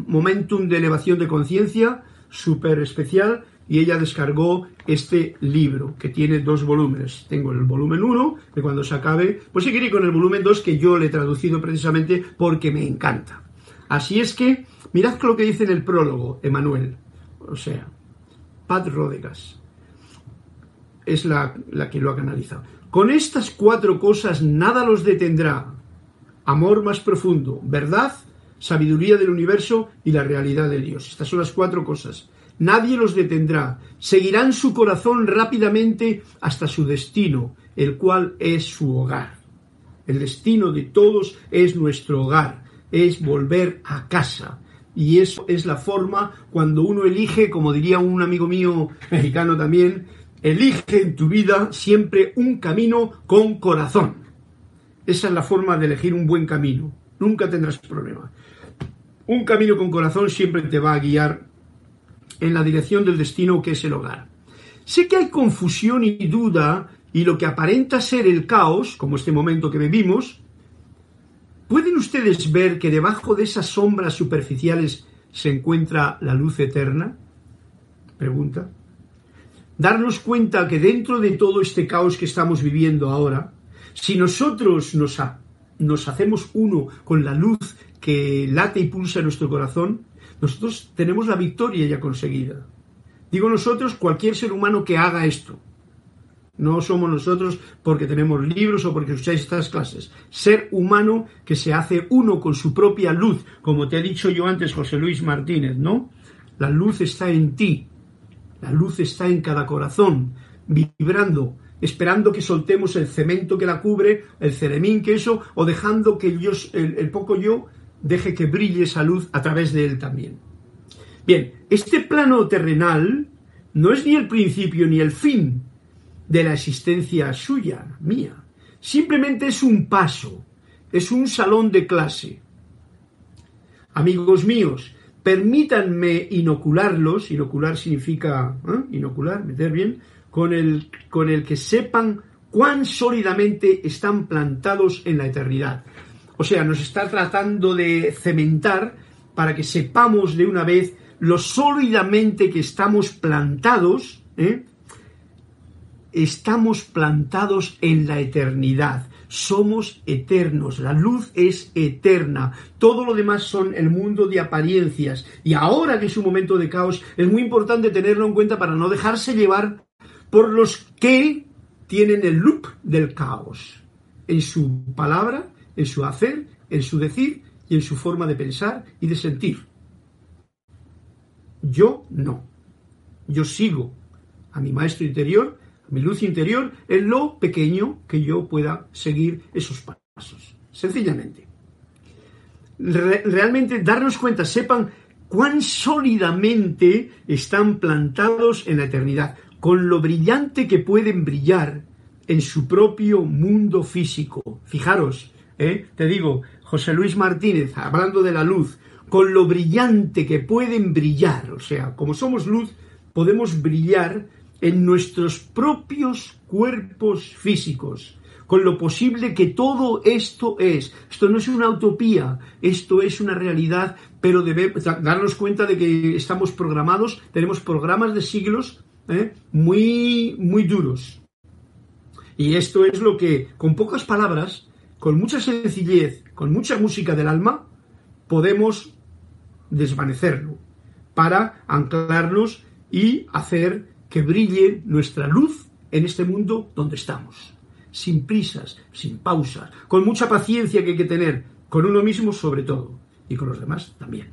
B: momentum de elevación de conciencia súper especial y ella descargó este libro que tiene dos volúmenes. Tengo el volumen 1, que cuando se acabe, pues seguiré con el volumen 2 que yo le he traducido precisamente porque me encanta. Así es que Mirad lo que dice en el prólogo, Emanuel. O sea, Pat Rodegas es la, la que lo ha canalizado. Con estas cuatro cosas nada los detendrá. Amor más profundo, verdad, sabiduría del universo y la realidad de Dios. Estas son las cuatro cosas. Nadie los detendrá. Seguirán su corazón rápidamente hasta su destino, el cual es su hogar. El destino de todos es nuestro hogar, es volver a casa, y eso es la forma cuando uno elige, como diría un amigo mío mexicano también, elige en tu vida siempre un camino con corazón. Esa es la forma de elegir un buen camino. Nunca tendrás problema. Un camino con corazón siempre te va a guiar en la dirección del destino que es el hogar. Sé que hay confusión y duda y lo que aparenta ser el caos, como este momento que vivimos, ¿Pueden ustedes ver que debajo de esas sombras superficiales se encuentra la luz eterna? Pregunta. Darnos cuenta que dentro de todo este caos que estamos viviendo ahora, si nosotros nos, hacemos uno con la luz que late y pulsa en nuestro corazón, nosotros tenemos la victoria ya conseguida. Digo nosotros, cualquier ser humano que haga esto, no somos nosotros porque tenemos libros o porque escucháis estas clases. Ser humano que se hace uno con su propia luz, como te he dicho yo antes, José Luis Martínez, ¿no? La luz está en ti. La luz está en cada corazón, vibrando, esperando que soltemos el cemento que la cubre, el ceremín que eso, o dejando que el, el poco yo deje que brille esa luz a través de él también. Bien, este plano terrenal no es ni el principio ni el fin de la existencia suya, mía. Simplemente es un paso, es un salón de clase. Amigos míos, permítanme inocularlos, inocular significa ¿eh? inocular, meter bien, con el, con el que sepan cuán sólidamente están plantados en la eternidad. O sea, nos está tratando de cementar para que sepamos de una vez lo sólidamente que estamos plantados, ¿eh? estamos plantados en la eternidad. Somos eternos, la luz es eterna, todo lo demás son el mundo de apariencias. Y ahora que es un momento de caos, es muy importante tenerlo en cuenta para no dejarse llevar por los que tienen el loop del caos en su palabra, en su hacer, en su decir y en su forma de pensar y de sentir. Yo no. Yo sigo a mi maestro interior, mi luz interior, en lo pequeño que yo pueda seguir esos pasos. Sencillamente. realmente darnos cuenta, sepan cuán sólidamente están plantados en la eternidad, con lo brillante que pueden brillar en su propio mundo físico. Fijaros, ¿eh? te digo, José Luis Martínez, hablando de la luz, con lo brillante que pueden brillar, o sea, como somos luz, podemos brillar en nuestros propios cuerpos físicos, con lo posible que todo esto es. Esto no es una utopía, esto es una realidad, pero debemos darnos cuenta de que estamos programados, tenemos programas de siglos ¿eh? muy, muy duros. Y esto es lo que, con pocas palabras, con mucha sencillez, con mucha música del alma, podemos desvanecerlo para anclarnos y hacer que brille nuestra luz en este mundo donde estamos. Sin prisas, sin pausas, con mucha paciencia que hay que tener, con uno mismo sobre todo, y con los demás también.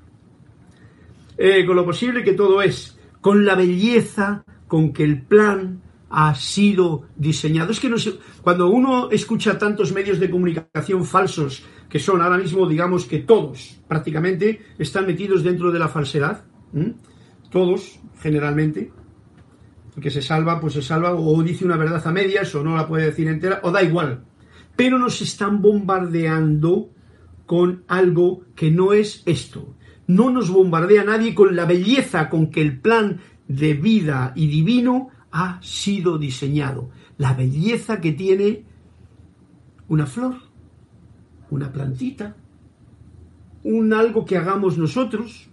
B: Eh, con lo posible que todo es, con la belleza con que el plan ha sido diseñado. Es que no cuando uno escucha tantos medios de comunicación falsos, que son ahora mismo, digamos que todos prácticamente están metidos dentro de la falsedad, todos generalmente, que se salva, pues se salva o dice una verdad a medias o no la puede decir entera, o da igual. Pero nos están bombardeando con algo que no es esto. No nos bombardea nadie con la belleza con que el plan de vida y divino ha sido diseñado. La belleza que tiene una flor, una plantita, un algo que hagamos nosotros,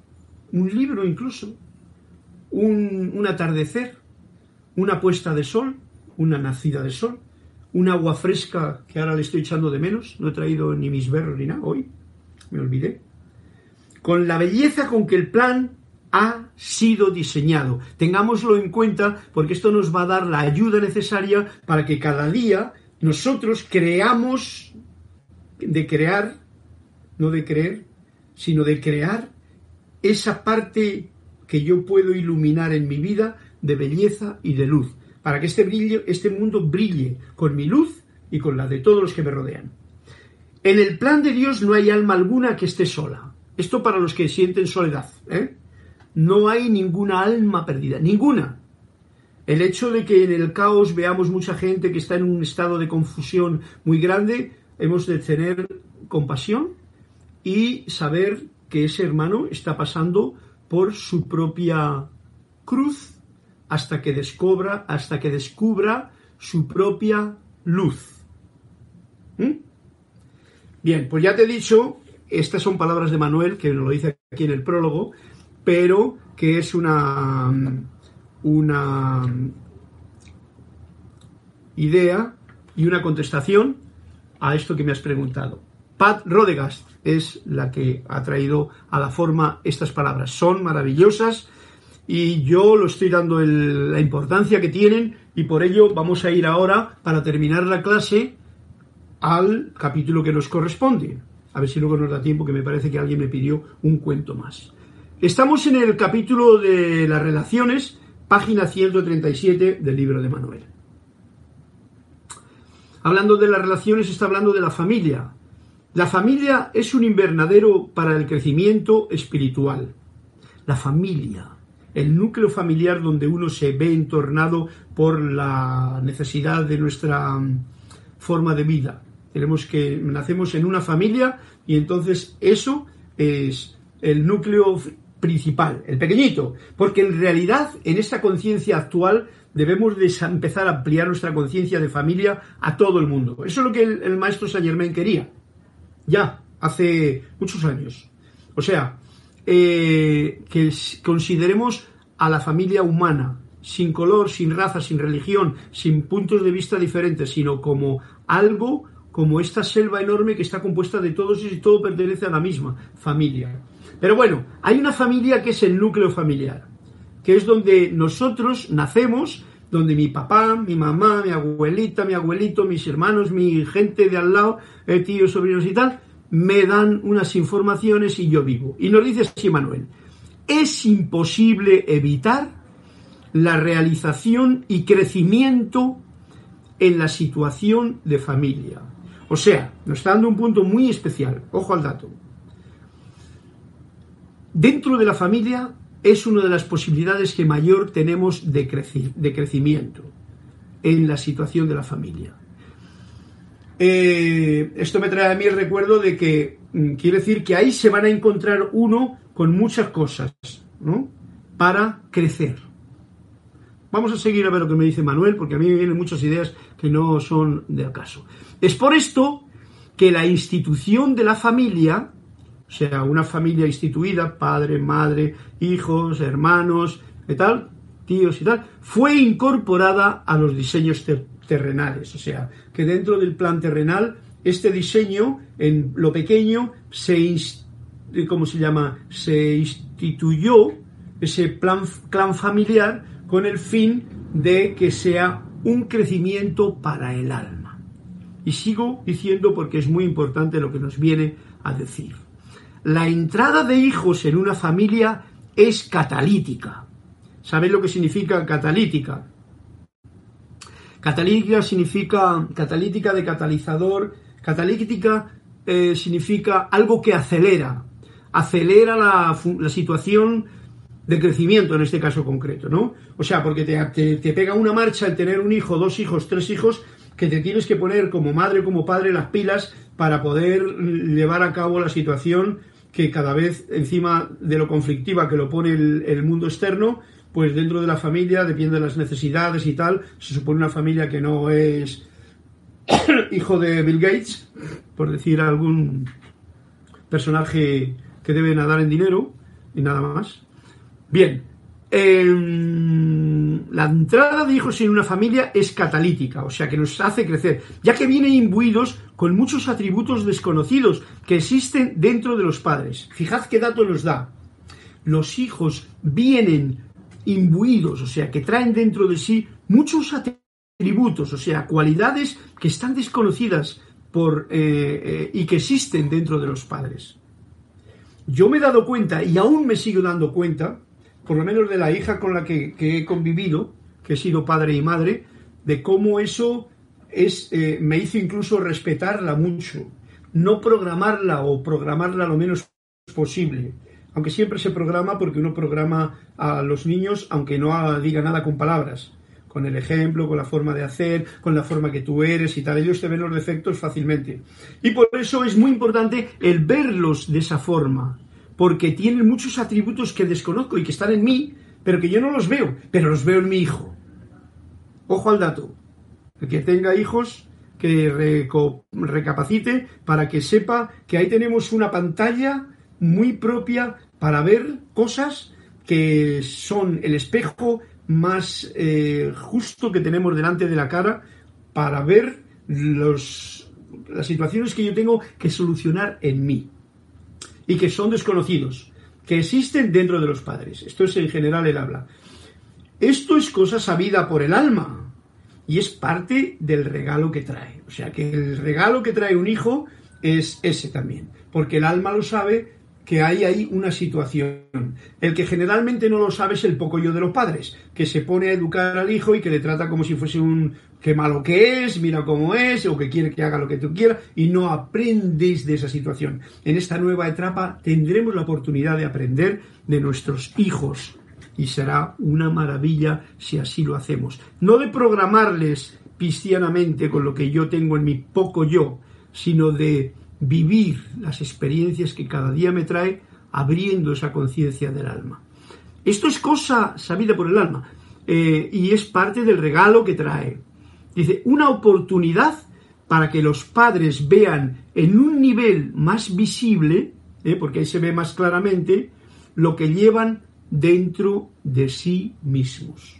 B: un libro incluso, un, un atardecer, una puesta de sol, una nacida de sol, un agua fresca que ahora le estoy echando de menos, no he traído ni mis berros ni nada hoy, me olvidé, con la belleza con que el plan ha sido diseñado. Tengámoslo en cuenta porque esto nos va a dar la ayuda necesaria para que cada día nosotros creamos, de crear, no de creer, sino de crear esa parte que yo puedo iluminar en mi vida de belleza y de luz, para que este brillo, este mundo brille con mi luz y con la de todos los que me rodean. En el plan de Dios no hay alma alguna que esté sola. Esto para los que sienten soledad. ¿eh? no hay ninguna alma perdida, ninguna. El hecho de que en el caos veamos mucha gente que está en un estado de confusión muy grande, hemos de tener compasión y saber que ese hermano está pasando por su propia cruz hasta que descubra, hasta que descubra su propia luz. ¿Mm? Bien, pues ya te he dicho, estas son palabras de Manuel, que nos lo dice aquí en el prólogo, pero que es una, una idea y una contestación a esto que me has preguntado. Pat Rodegast es la que ha traído a la forma estas palabras. Son maravillosas y yo lo estoy dando la importancia que tienen y por ello vamos a ir ahora para terminar la clase al capítulo que nos corresponde. A ver si luego nos da tiempo, que me parece que alguien me pidió un cuento más. Estamos en el capítulo de las relaciones, página 137 del libro de Manuel. Hablando de las relaciones, está hablando de la familia. La familia es un invernadero para el crecimiento espiritual. la familia, el núcleo familiar donde uno se ve entornado por la necesidad de nuestra mm, forma de vida. Tenemos que nacemos en una familia y entonces eso es el núcleo principal, el pequeñito, porque en realidad en esta conciencia actual debemos de empezar a ampliar nuestra conciencia de familia a todo el mundo. Eso es lo que el, maestro Saint Germain quería, ya, hace muchos años. O sea, eh, que consideremos a la familia humana, sin color, sin raza, sin religión, sin puntos de vista diferentes, sino como algo, como esta selva enorme que está compuesta de todos y todo pertenece a la misma familia. Pero bueno, hay una familia que es el núcleo familiar, que es donde nosotros nacemos, donde mi papá, mi mamá, mi abuelita, mi abuelito, mis hermanos, mi gente de al lado, eh, tíos, sobrinos y tal, me dan unas informaciones y yo vivo. Y nos dice así Manuel, es imposible evitar la realización y crecimiento en la situación de familia. O sea, nos está dando un punto muy especial. Ojo al dato. Dentro de la familia es una de las posibilidades que mayor tenemos de, de crecimiento en la situación de la familia. Eh, esto me trae a mí el recuerdo de que mm, quiere decir que ahí se van a encontrar uno con muchas cosas, ¿no? Para crecer. Vamos a seguir a ver lo que me dice Manuel, porque a mí me vienen muchas ideas que no son de acaso. Es por esto que la institución de la familia, o sea, una familia instituida, padre, madre, hijos, hermanos, y tal, tíos y tal, fue incorporada a los diseños terrenales. O sea, que dentro del plan terrenal, este diseño, en lo pequeño, se, ¿cómo se llama? Se instituyó ese plan, clan familiar con el fin de que sea un crecimiento para el alma. Y sigo diciendo porque es muy importante lo que nos viene a decir. La entrada de hijos en una familia es catalítica. ¿Sabéis lo que significa catalítica? Catalítica significa catalítica de catalizador. Catalítica eh, significa algo que acelera. Acelera la, situación de crecimiento en este caso concreto, ¿no? O sea, porque te, pega una marcha el tener un hijo, dos hijos, tres hijos, que te tienes que poner como madre, como padre las pilas para poder llevar a cabo la situación que cada vez encima de lo conflictiva que lo pone el, mundo externo, pues dentro de la familia, depende de las necesidades y tal, se supone una familia que no es hijo de Bill Gates, por decir algún personaje que debe nadar en dinero y nada más, Bien, em, la entrada de hijos en una familia es catalítica, o sea que nos hace crecer, ya que vienen imbuidos con muchos atributos desconocidos que existen dentro de los padres. Fijad qué dato nos da. Los hijos vienen imbuidos, o sea que traen dentro de sí muchos atributos, o sea, cualidades que están desconocidas por, eh, eh, y que existen dentro de los padres. Yo me he dado cuenta, y aún me sigo dando cuenta, por lo menos de la hija con la que, he convivido, que he sido padre y madre, de cómo eso es, eh, me hizo incluso respetarla mucho, no programarla o programarla lo menos posible. Aunque siempre se programa porque uno programa a los niños, aunque no diga nada con palabras, con el ejemplo, con la forma de hacer, con la forma que tú eres y tal. Ellos te ven los defectos fácilmente. Y por eso es muy importante el verlos de esa forma porque tienen muchos atributos que desconozco y que están en mí, pero que yo no los veo, pero los veo en mi hijo. Ojo al dato. El que tenga hijos, que recapacite para que sepa que ahí tenemos una pantalla muy propia para ver cosas que son el espejo más eh, justo que tenemos delante de la cara para ver los, las situaciones que yo tengo que solucionar en mí y que son desconocidos, que existen dentro de los padres. Esto es en general el habla. Esto es cosa sabida por el alma y es parte del regalo que trae. O sea que el regalo que trae un hijo es ese también, porque el alma lo sabe que hay ahí una situación. El que generalmente no lo sabe es el poco yo de los padres, que se pone a educar al hijo y que le trata como si fuese un qué malo que es, mira cómo es, o que quiere que haga lo que tú quieras, y no aprendes de esa situación. En esta nueva etapa tendremos la oportunidad de aprender de nuestros hijos, y será una maravilla si así lo hacemos. No de programarles cristianamente con lo que yo tengo en mi poco yo, sino de vivir las experiencias que cada día me trae abriendo esa conciencia del alma. Esto es cosa sabida por el alma eh, y es parte del regalo que trae. Dice, una oportunidad para que los padres vean en un nivel más visible, eh, porque ahí se ve más claramente, lo que llevan dentro de sí mismos.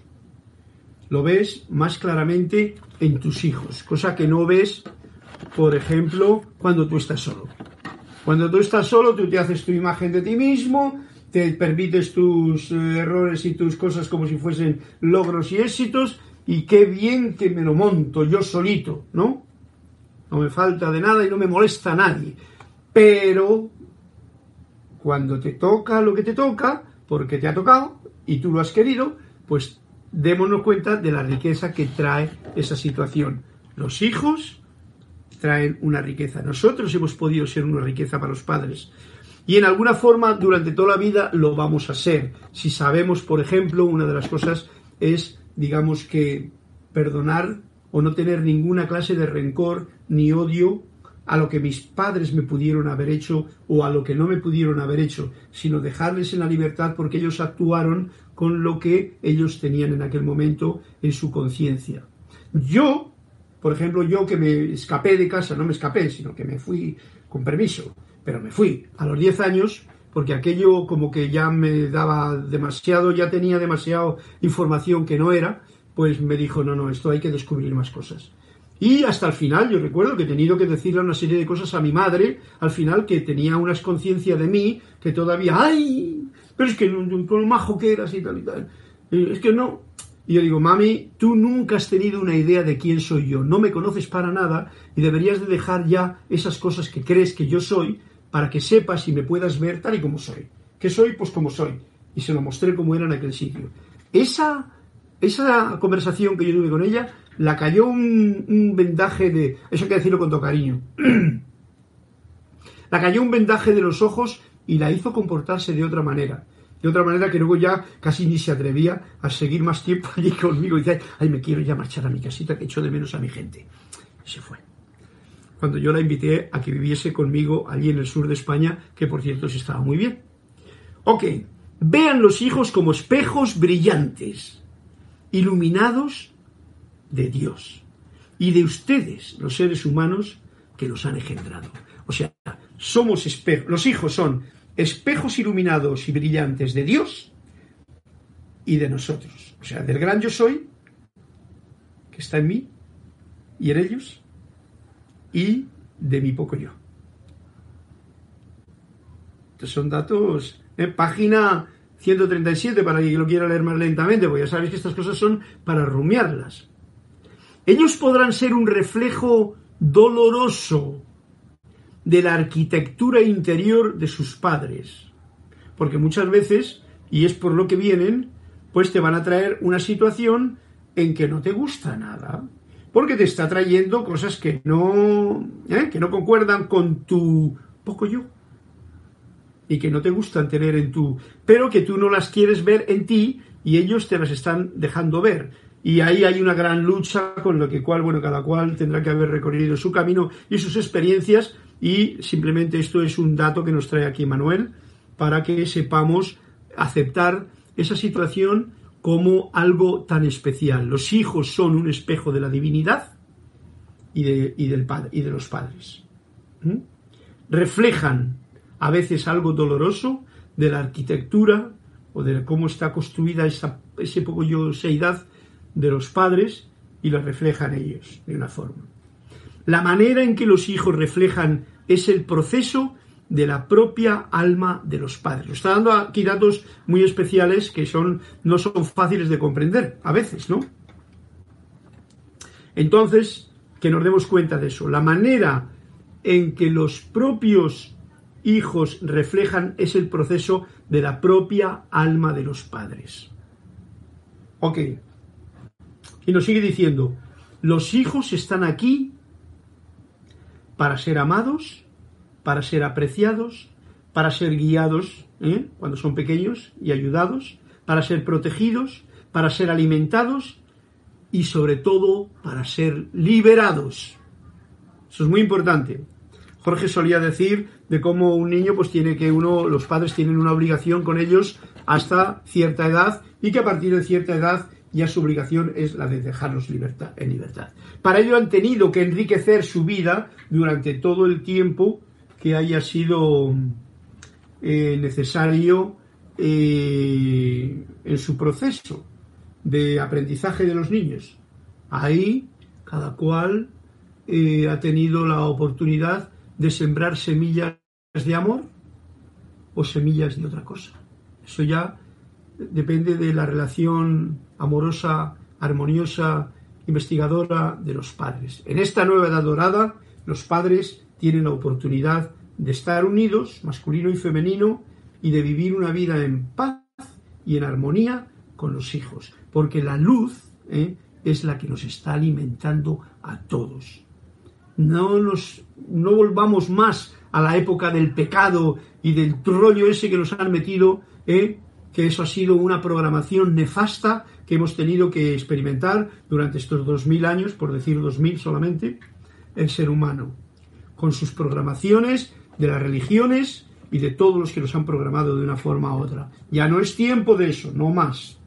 B: Lo ves más claramente en tus hijos, cosa que no ves por ejemplo, cuando tú estás solo. Cuando tú estás solo, tú te haces tu imagen de ti mismo, te permites tus eh, errores y tus cosas como si fuesen logros y éxitos, y qué bien que me lo monto yo solito, ¿no? No me falta de nada y no me molesta a nadie. Pero cuando te toca lo que te toca, porque te ha tocado y tú lo has querido, pues démonos cuenta de la riqueza que trae esa situación. Los hijos traen una riqueza. Nosotros hemos podido ser una riqueza para los padres. Y en alguna forma, durante toda la vida, lo vamos a ser. Si sabemos, por ejemplo, una de las cosas es, digamos que, perdonar o no tener ninguna clase de rencor ni odio a lo que mis padres me pudieron haber hecho o a lo que no me pudieron haber hecho, sino dejarles en la libertad porque ellos actuaron con lo que ellos tenían en aquel momento en su conciencia. Yo por ejemplo, yo que me escapé de casa, no me escapé, sino que me fui con permiso, pero me fui a los 10 años porque aquello como que ya me daba demasiado, ya tenía demasiado información que no era, pues me dijo, no, no, esto hay que descubrir más cosas. Y hasta el final, yo recuerdo que he tenido que decirle una serie de cosas a mi madre, al final que tenía una conciencia de mí, que todavía, ¡ay! Pero es que con lo majo que eras y tal y tal. Es que no, y yo digo, mami, tú nunca has tenido una idea de quién soy yo, no me conoces para nada y deberías de dejar ya esas cosas que crees que yo soy para que sepas y me puedas ver tal y como soy. ¿Qué soy? Pues como soy. Y se lo mostré como era en aquel sitio. Esa, esa conversación que yo tuve con ella, la cayó un, un vendaje de... Eso hay que decirlo con todo cariño. la cayó un vendaje de los ojos y la hizo comportarse de otra manera de otra manera que luego ya casi ni se atrevía a seguir más tiempo allí conmigo. Y dice, ay, me quiero ya marchar a mi casita, que echo de menos a mi gente. Y se fue. Cuando yo la invité a que viviese conmigo allí en el sur de España, que por cierto se estaba muy bien. Ok, vean los hijos como espejos brillantes, iluminados de Dios y de ustedes, los seres humanos que los han engendrado. O sea, somos espejos, los hijos son espejos iluminados y brillantes de Dios y de nosotros. O sea, del gran yo soy, que está en mí y en ellos, y de mi poco yo. Estos son datos, en ¿eh? página 137, para quien lo quiera leer más lentamente, porque ya sabéis que estas cosas son para rumiarlas. Ellos podrán ser un reflejo doloroso de la arquitectura interior de sus padres. Porque muchas veces, y es por lo que vienen, pues te van a traer una situación en que no te gusta nada. Porque te está trayendo cosas que no, ¿eh? que no concuerdan con tu poco yo. Y que no te gustan tener en tu. Pero que tú no las quieres ver en ti y ellos te las están dejando ver. Y ahí hay una gran lucha con lo que cual, bueno, cada cual tendrá que haber recorrido su camino y sus experiencias y simplemente esto es un dato que nos trae aquí Manuel para que sepamos aceptar esa situación como algo tan especial. Los hijos son un espejo de la divinidad y de, del padre, y de los padres. ¿Mm? Reflejan a veces algo doloroso de la arquitectura o de cómo está construida esa, ese poco yoseidad de los padres y lo reflejan ellos de una forma. La manera en que los hijos reflejan es el proceso de la propia alma de los padres. Está dando aquí datos muy especiales que son, no son fáciles de comprender, a veces, ¿no? Entonces, que nos demos cuenta de eso. La manera en que los propios hijos reflejan es el proceso de la propia alma de los padres. Ok. Y nos sigue diciendo, los hijos están aquí para ser amados, para ser apreciados, para ser guiados ¿eh? cuando son pequeños y ayudados, para ser protegidos, para ser alimentados y sobre todo para ser liberados. Eso es muy importante. Jorge solía decir de cómo un niño pues tiene que uno los padres tienen una obligación con ellos hasta cierta edad y que a partir de cierta edad ya su obligación es la de dejarlos libertad, en libertad. Para ello han tenido que enriquecer su vida durante todo el tiempo que haya sido eh, necesario eh, en su proceso de aprendizaje de los niños. Ahí cada cual eh, ha tenido la oportunidad de sembrar semillas de amor o semillas de otra cosa. Eso ya depende de la relación amorosa, armoniosa, investigadora de los padres. En esta nueva edad dorada, los padres tienen la oportunidad de estar unidos, masculino y femenino, y de vivir una vida en paz y en armonía con los hijos, porque la luz ¿eh? es la que nos está alimentando a todos. No nos no volvamos más a la época del pecado y del rollo ese que nos han metido, ¿eh? que eso ha sido una programación nefasta que hemos tenido que experimentar durante estos dos mil años, por decir dos mil solamente, el ser humano, con sus programaciones de las religiones y de todos los que nos han programado de una forma u otra. Ya no es tiempo de eso, no más.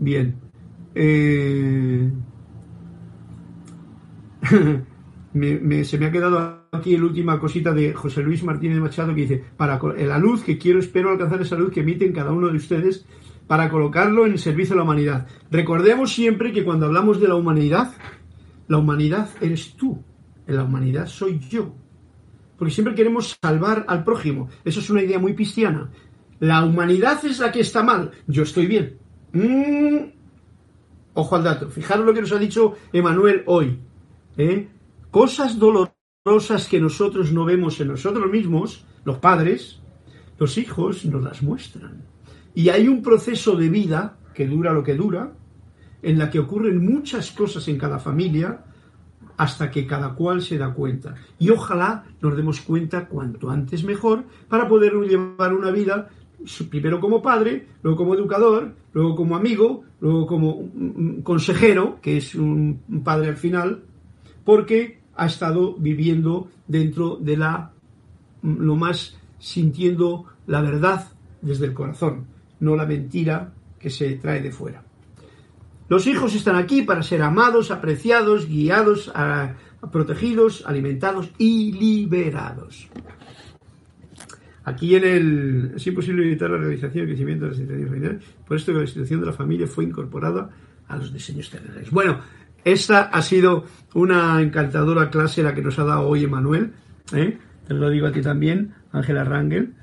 B: Bien. Eh... se me ha quedado aquí la última cosita de José Luis Martínez Machado que dice, para la luz que quiero, espero alcanzar esa luz que emiten cada uno de ustedes para colocarlo en servicio de la humanidad. Recordemos siempre que cuando hablamos de la humanidad, la humanidad eres tú, en la humanidad soy yo. Porque siempre queremos salvar al prójimo. Eso es una idea muy cristiana. La humanidad es la que está mal, yo estoy bien. Mm. Ojo al dato. Fijaros lo que nos ha dicho Emanuel hoy. ¿eh? Cosas dolorosas que nosotros no vemos en nosotros mismos, los padres, los hijos nos las muestran. Y hay un proceso de vida que dura lo que dura, en la que ocurren muchas cosas en cada familia hasta que cada cual se da cuenta. Y ojalá nos demos cuenta cuanto antes mejor para poder llevar una vida primero como padre, luego como educador, luego como amigo, luego como consejero, que es un padre al final, porque ha estado viviendo dentro de la lo más sintiendo la verdad desde el corazón no la mentira que se trae de fuera. Los hijos están aquí para ser amados, apreciados, guiados, protegidos, alimentados y liberados. Aquí en el es imposible evitar la realización y crecimiento de las intenciones familiares, por esto que la institución de la familia fue incorporada a los diseños terrenales. Bueno, esta ha sido una encantadora clase la que nos ha dado hoy Emanuel, ¿eh? te lo digo a ti también, Ángela Rangel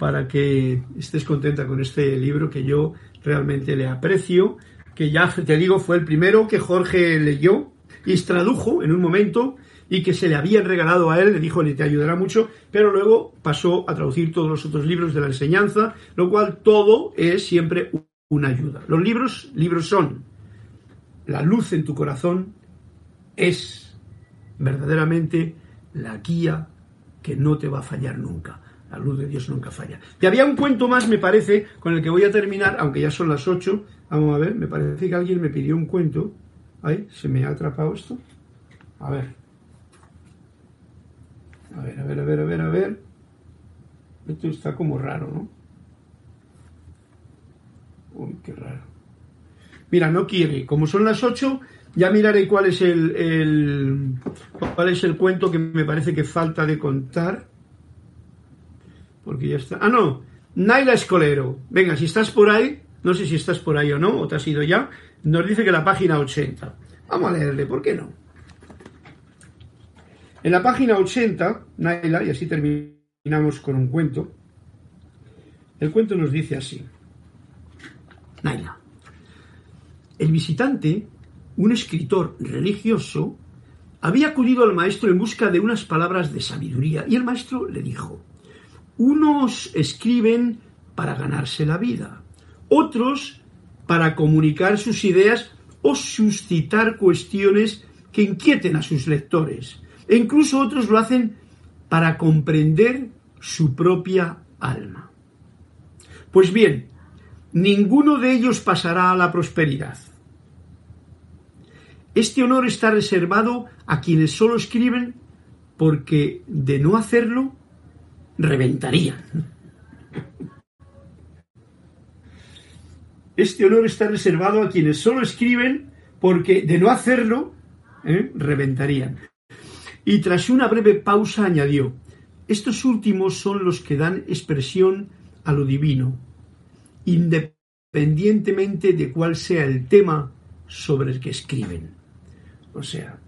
B: para que estés contenta con este libro que yo realmente le aprecio, que ya te digo fue el primero que Jorge leyó y tradujo en un momento y que se le habían regalado a él, le dijo, le te ayudará mucho, pero luego pasó a traducir todos los otros libros de la enseñanza, lo cual todo es siempre una ayuda. Los libros, libros son la luz en tu corazón, es verdaderamente la guía que no te va a fallar nunca. La luz de Dios nunca falla. Y había un cuento más, me parece, con el que voy a terminar, aunque ya son las 8. Vamos a ver, me parece que alguien me pidió un cuento. Ay, se me ha atrapado esto. A ver. A ver, a ver, a ver, a ver, a ver. Esto está como raro, ¿no? Uy, qué raro. Mira, no quiere. Como son las 8, ya miraré cuál es el, el, cuál es el cuento que me parece que falta de contar. Porque ya está. Ah, no. Naila Escolero. Venga, si estás por ahí, no sé si estás por ahí o no, o te has ido ya, nos dice que la página 80. Vamos a leerle, ¿por qué no? En la página 80, Naila, y así terminamos con un cuento, el cuento nos dice así. Naila. El visitante, un escritor religioso, había acudido al maestro en busca de unas palabras de sabiduría y el maestro le dijo, Unos escriben para ganarse la vida, otros para comunicar sus ideas o suscitar cuestiones que inquieten a sus lectores, e incluso otros lo hacen para comprender su propia alma. Pues bien, ninguno de ellos pasará a la prosperidad. Este honor está reservado a quienes solo escriben porque de no hacerlo reventarían. Este honor está reservado a quienes solo escriben porque de no hacerlo ¿eh? reventarían. Y tras una breve pausa añadió, estos últimos son los que dan expresión a lo divino, independientemente de cuál sea el tema sobre el que escriben. O sea,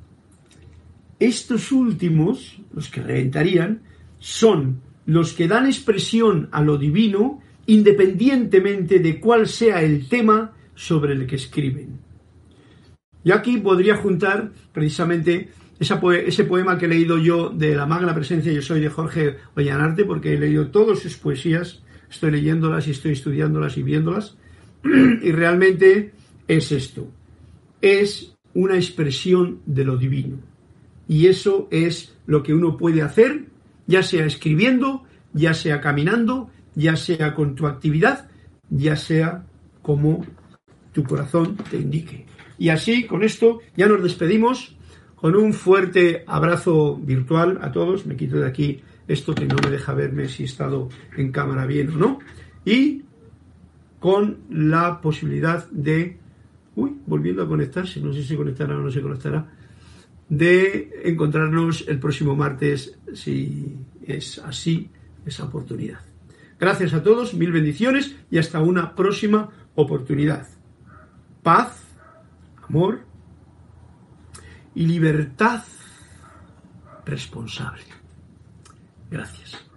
B: estos últimos, los que reventarían, son los que dan expresión a lo divino independientemente de cuál sea el tema sobre el que escriben. Y aquí podría juntar precisamente ese poema que he leído yo de la magna presencia Yo soy de Jorge Ollanarte, porque he leído todas sus poesías, estoy leyéndolas y estoy estudiándolas y viéndolas, y realmente es esto, es una expresión de lo divino. Y eso es lo que uno puede hacer, ya sea escribiendo, ya sea caminando, ya sea con tu actividad, ya sea como tu corazón te indique. Y así, con esto, ya nos despedimos con un fuerte abrazo virtual a todos. Me quito de aquí esto que no me deja verme si he estado en cámara bien o no. Y con la posibilidad de, uy, volviendo a conectarse, no sé si conectará o no se conectará, de encontrarnos el próximo martes, si es así, esa oportunidad. Gracias a todos, mil bendiciones y hasta una próxima oportunidad. Paz, amor y libertad responsable. Gracias.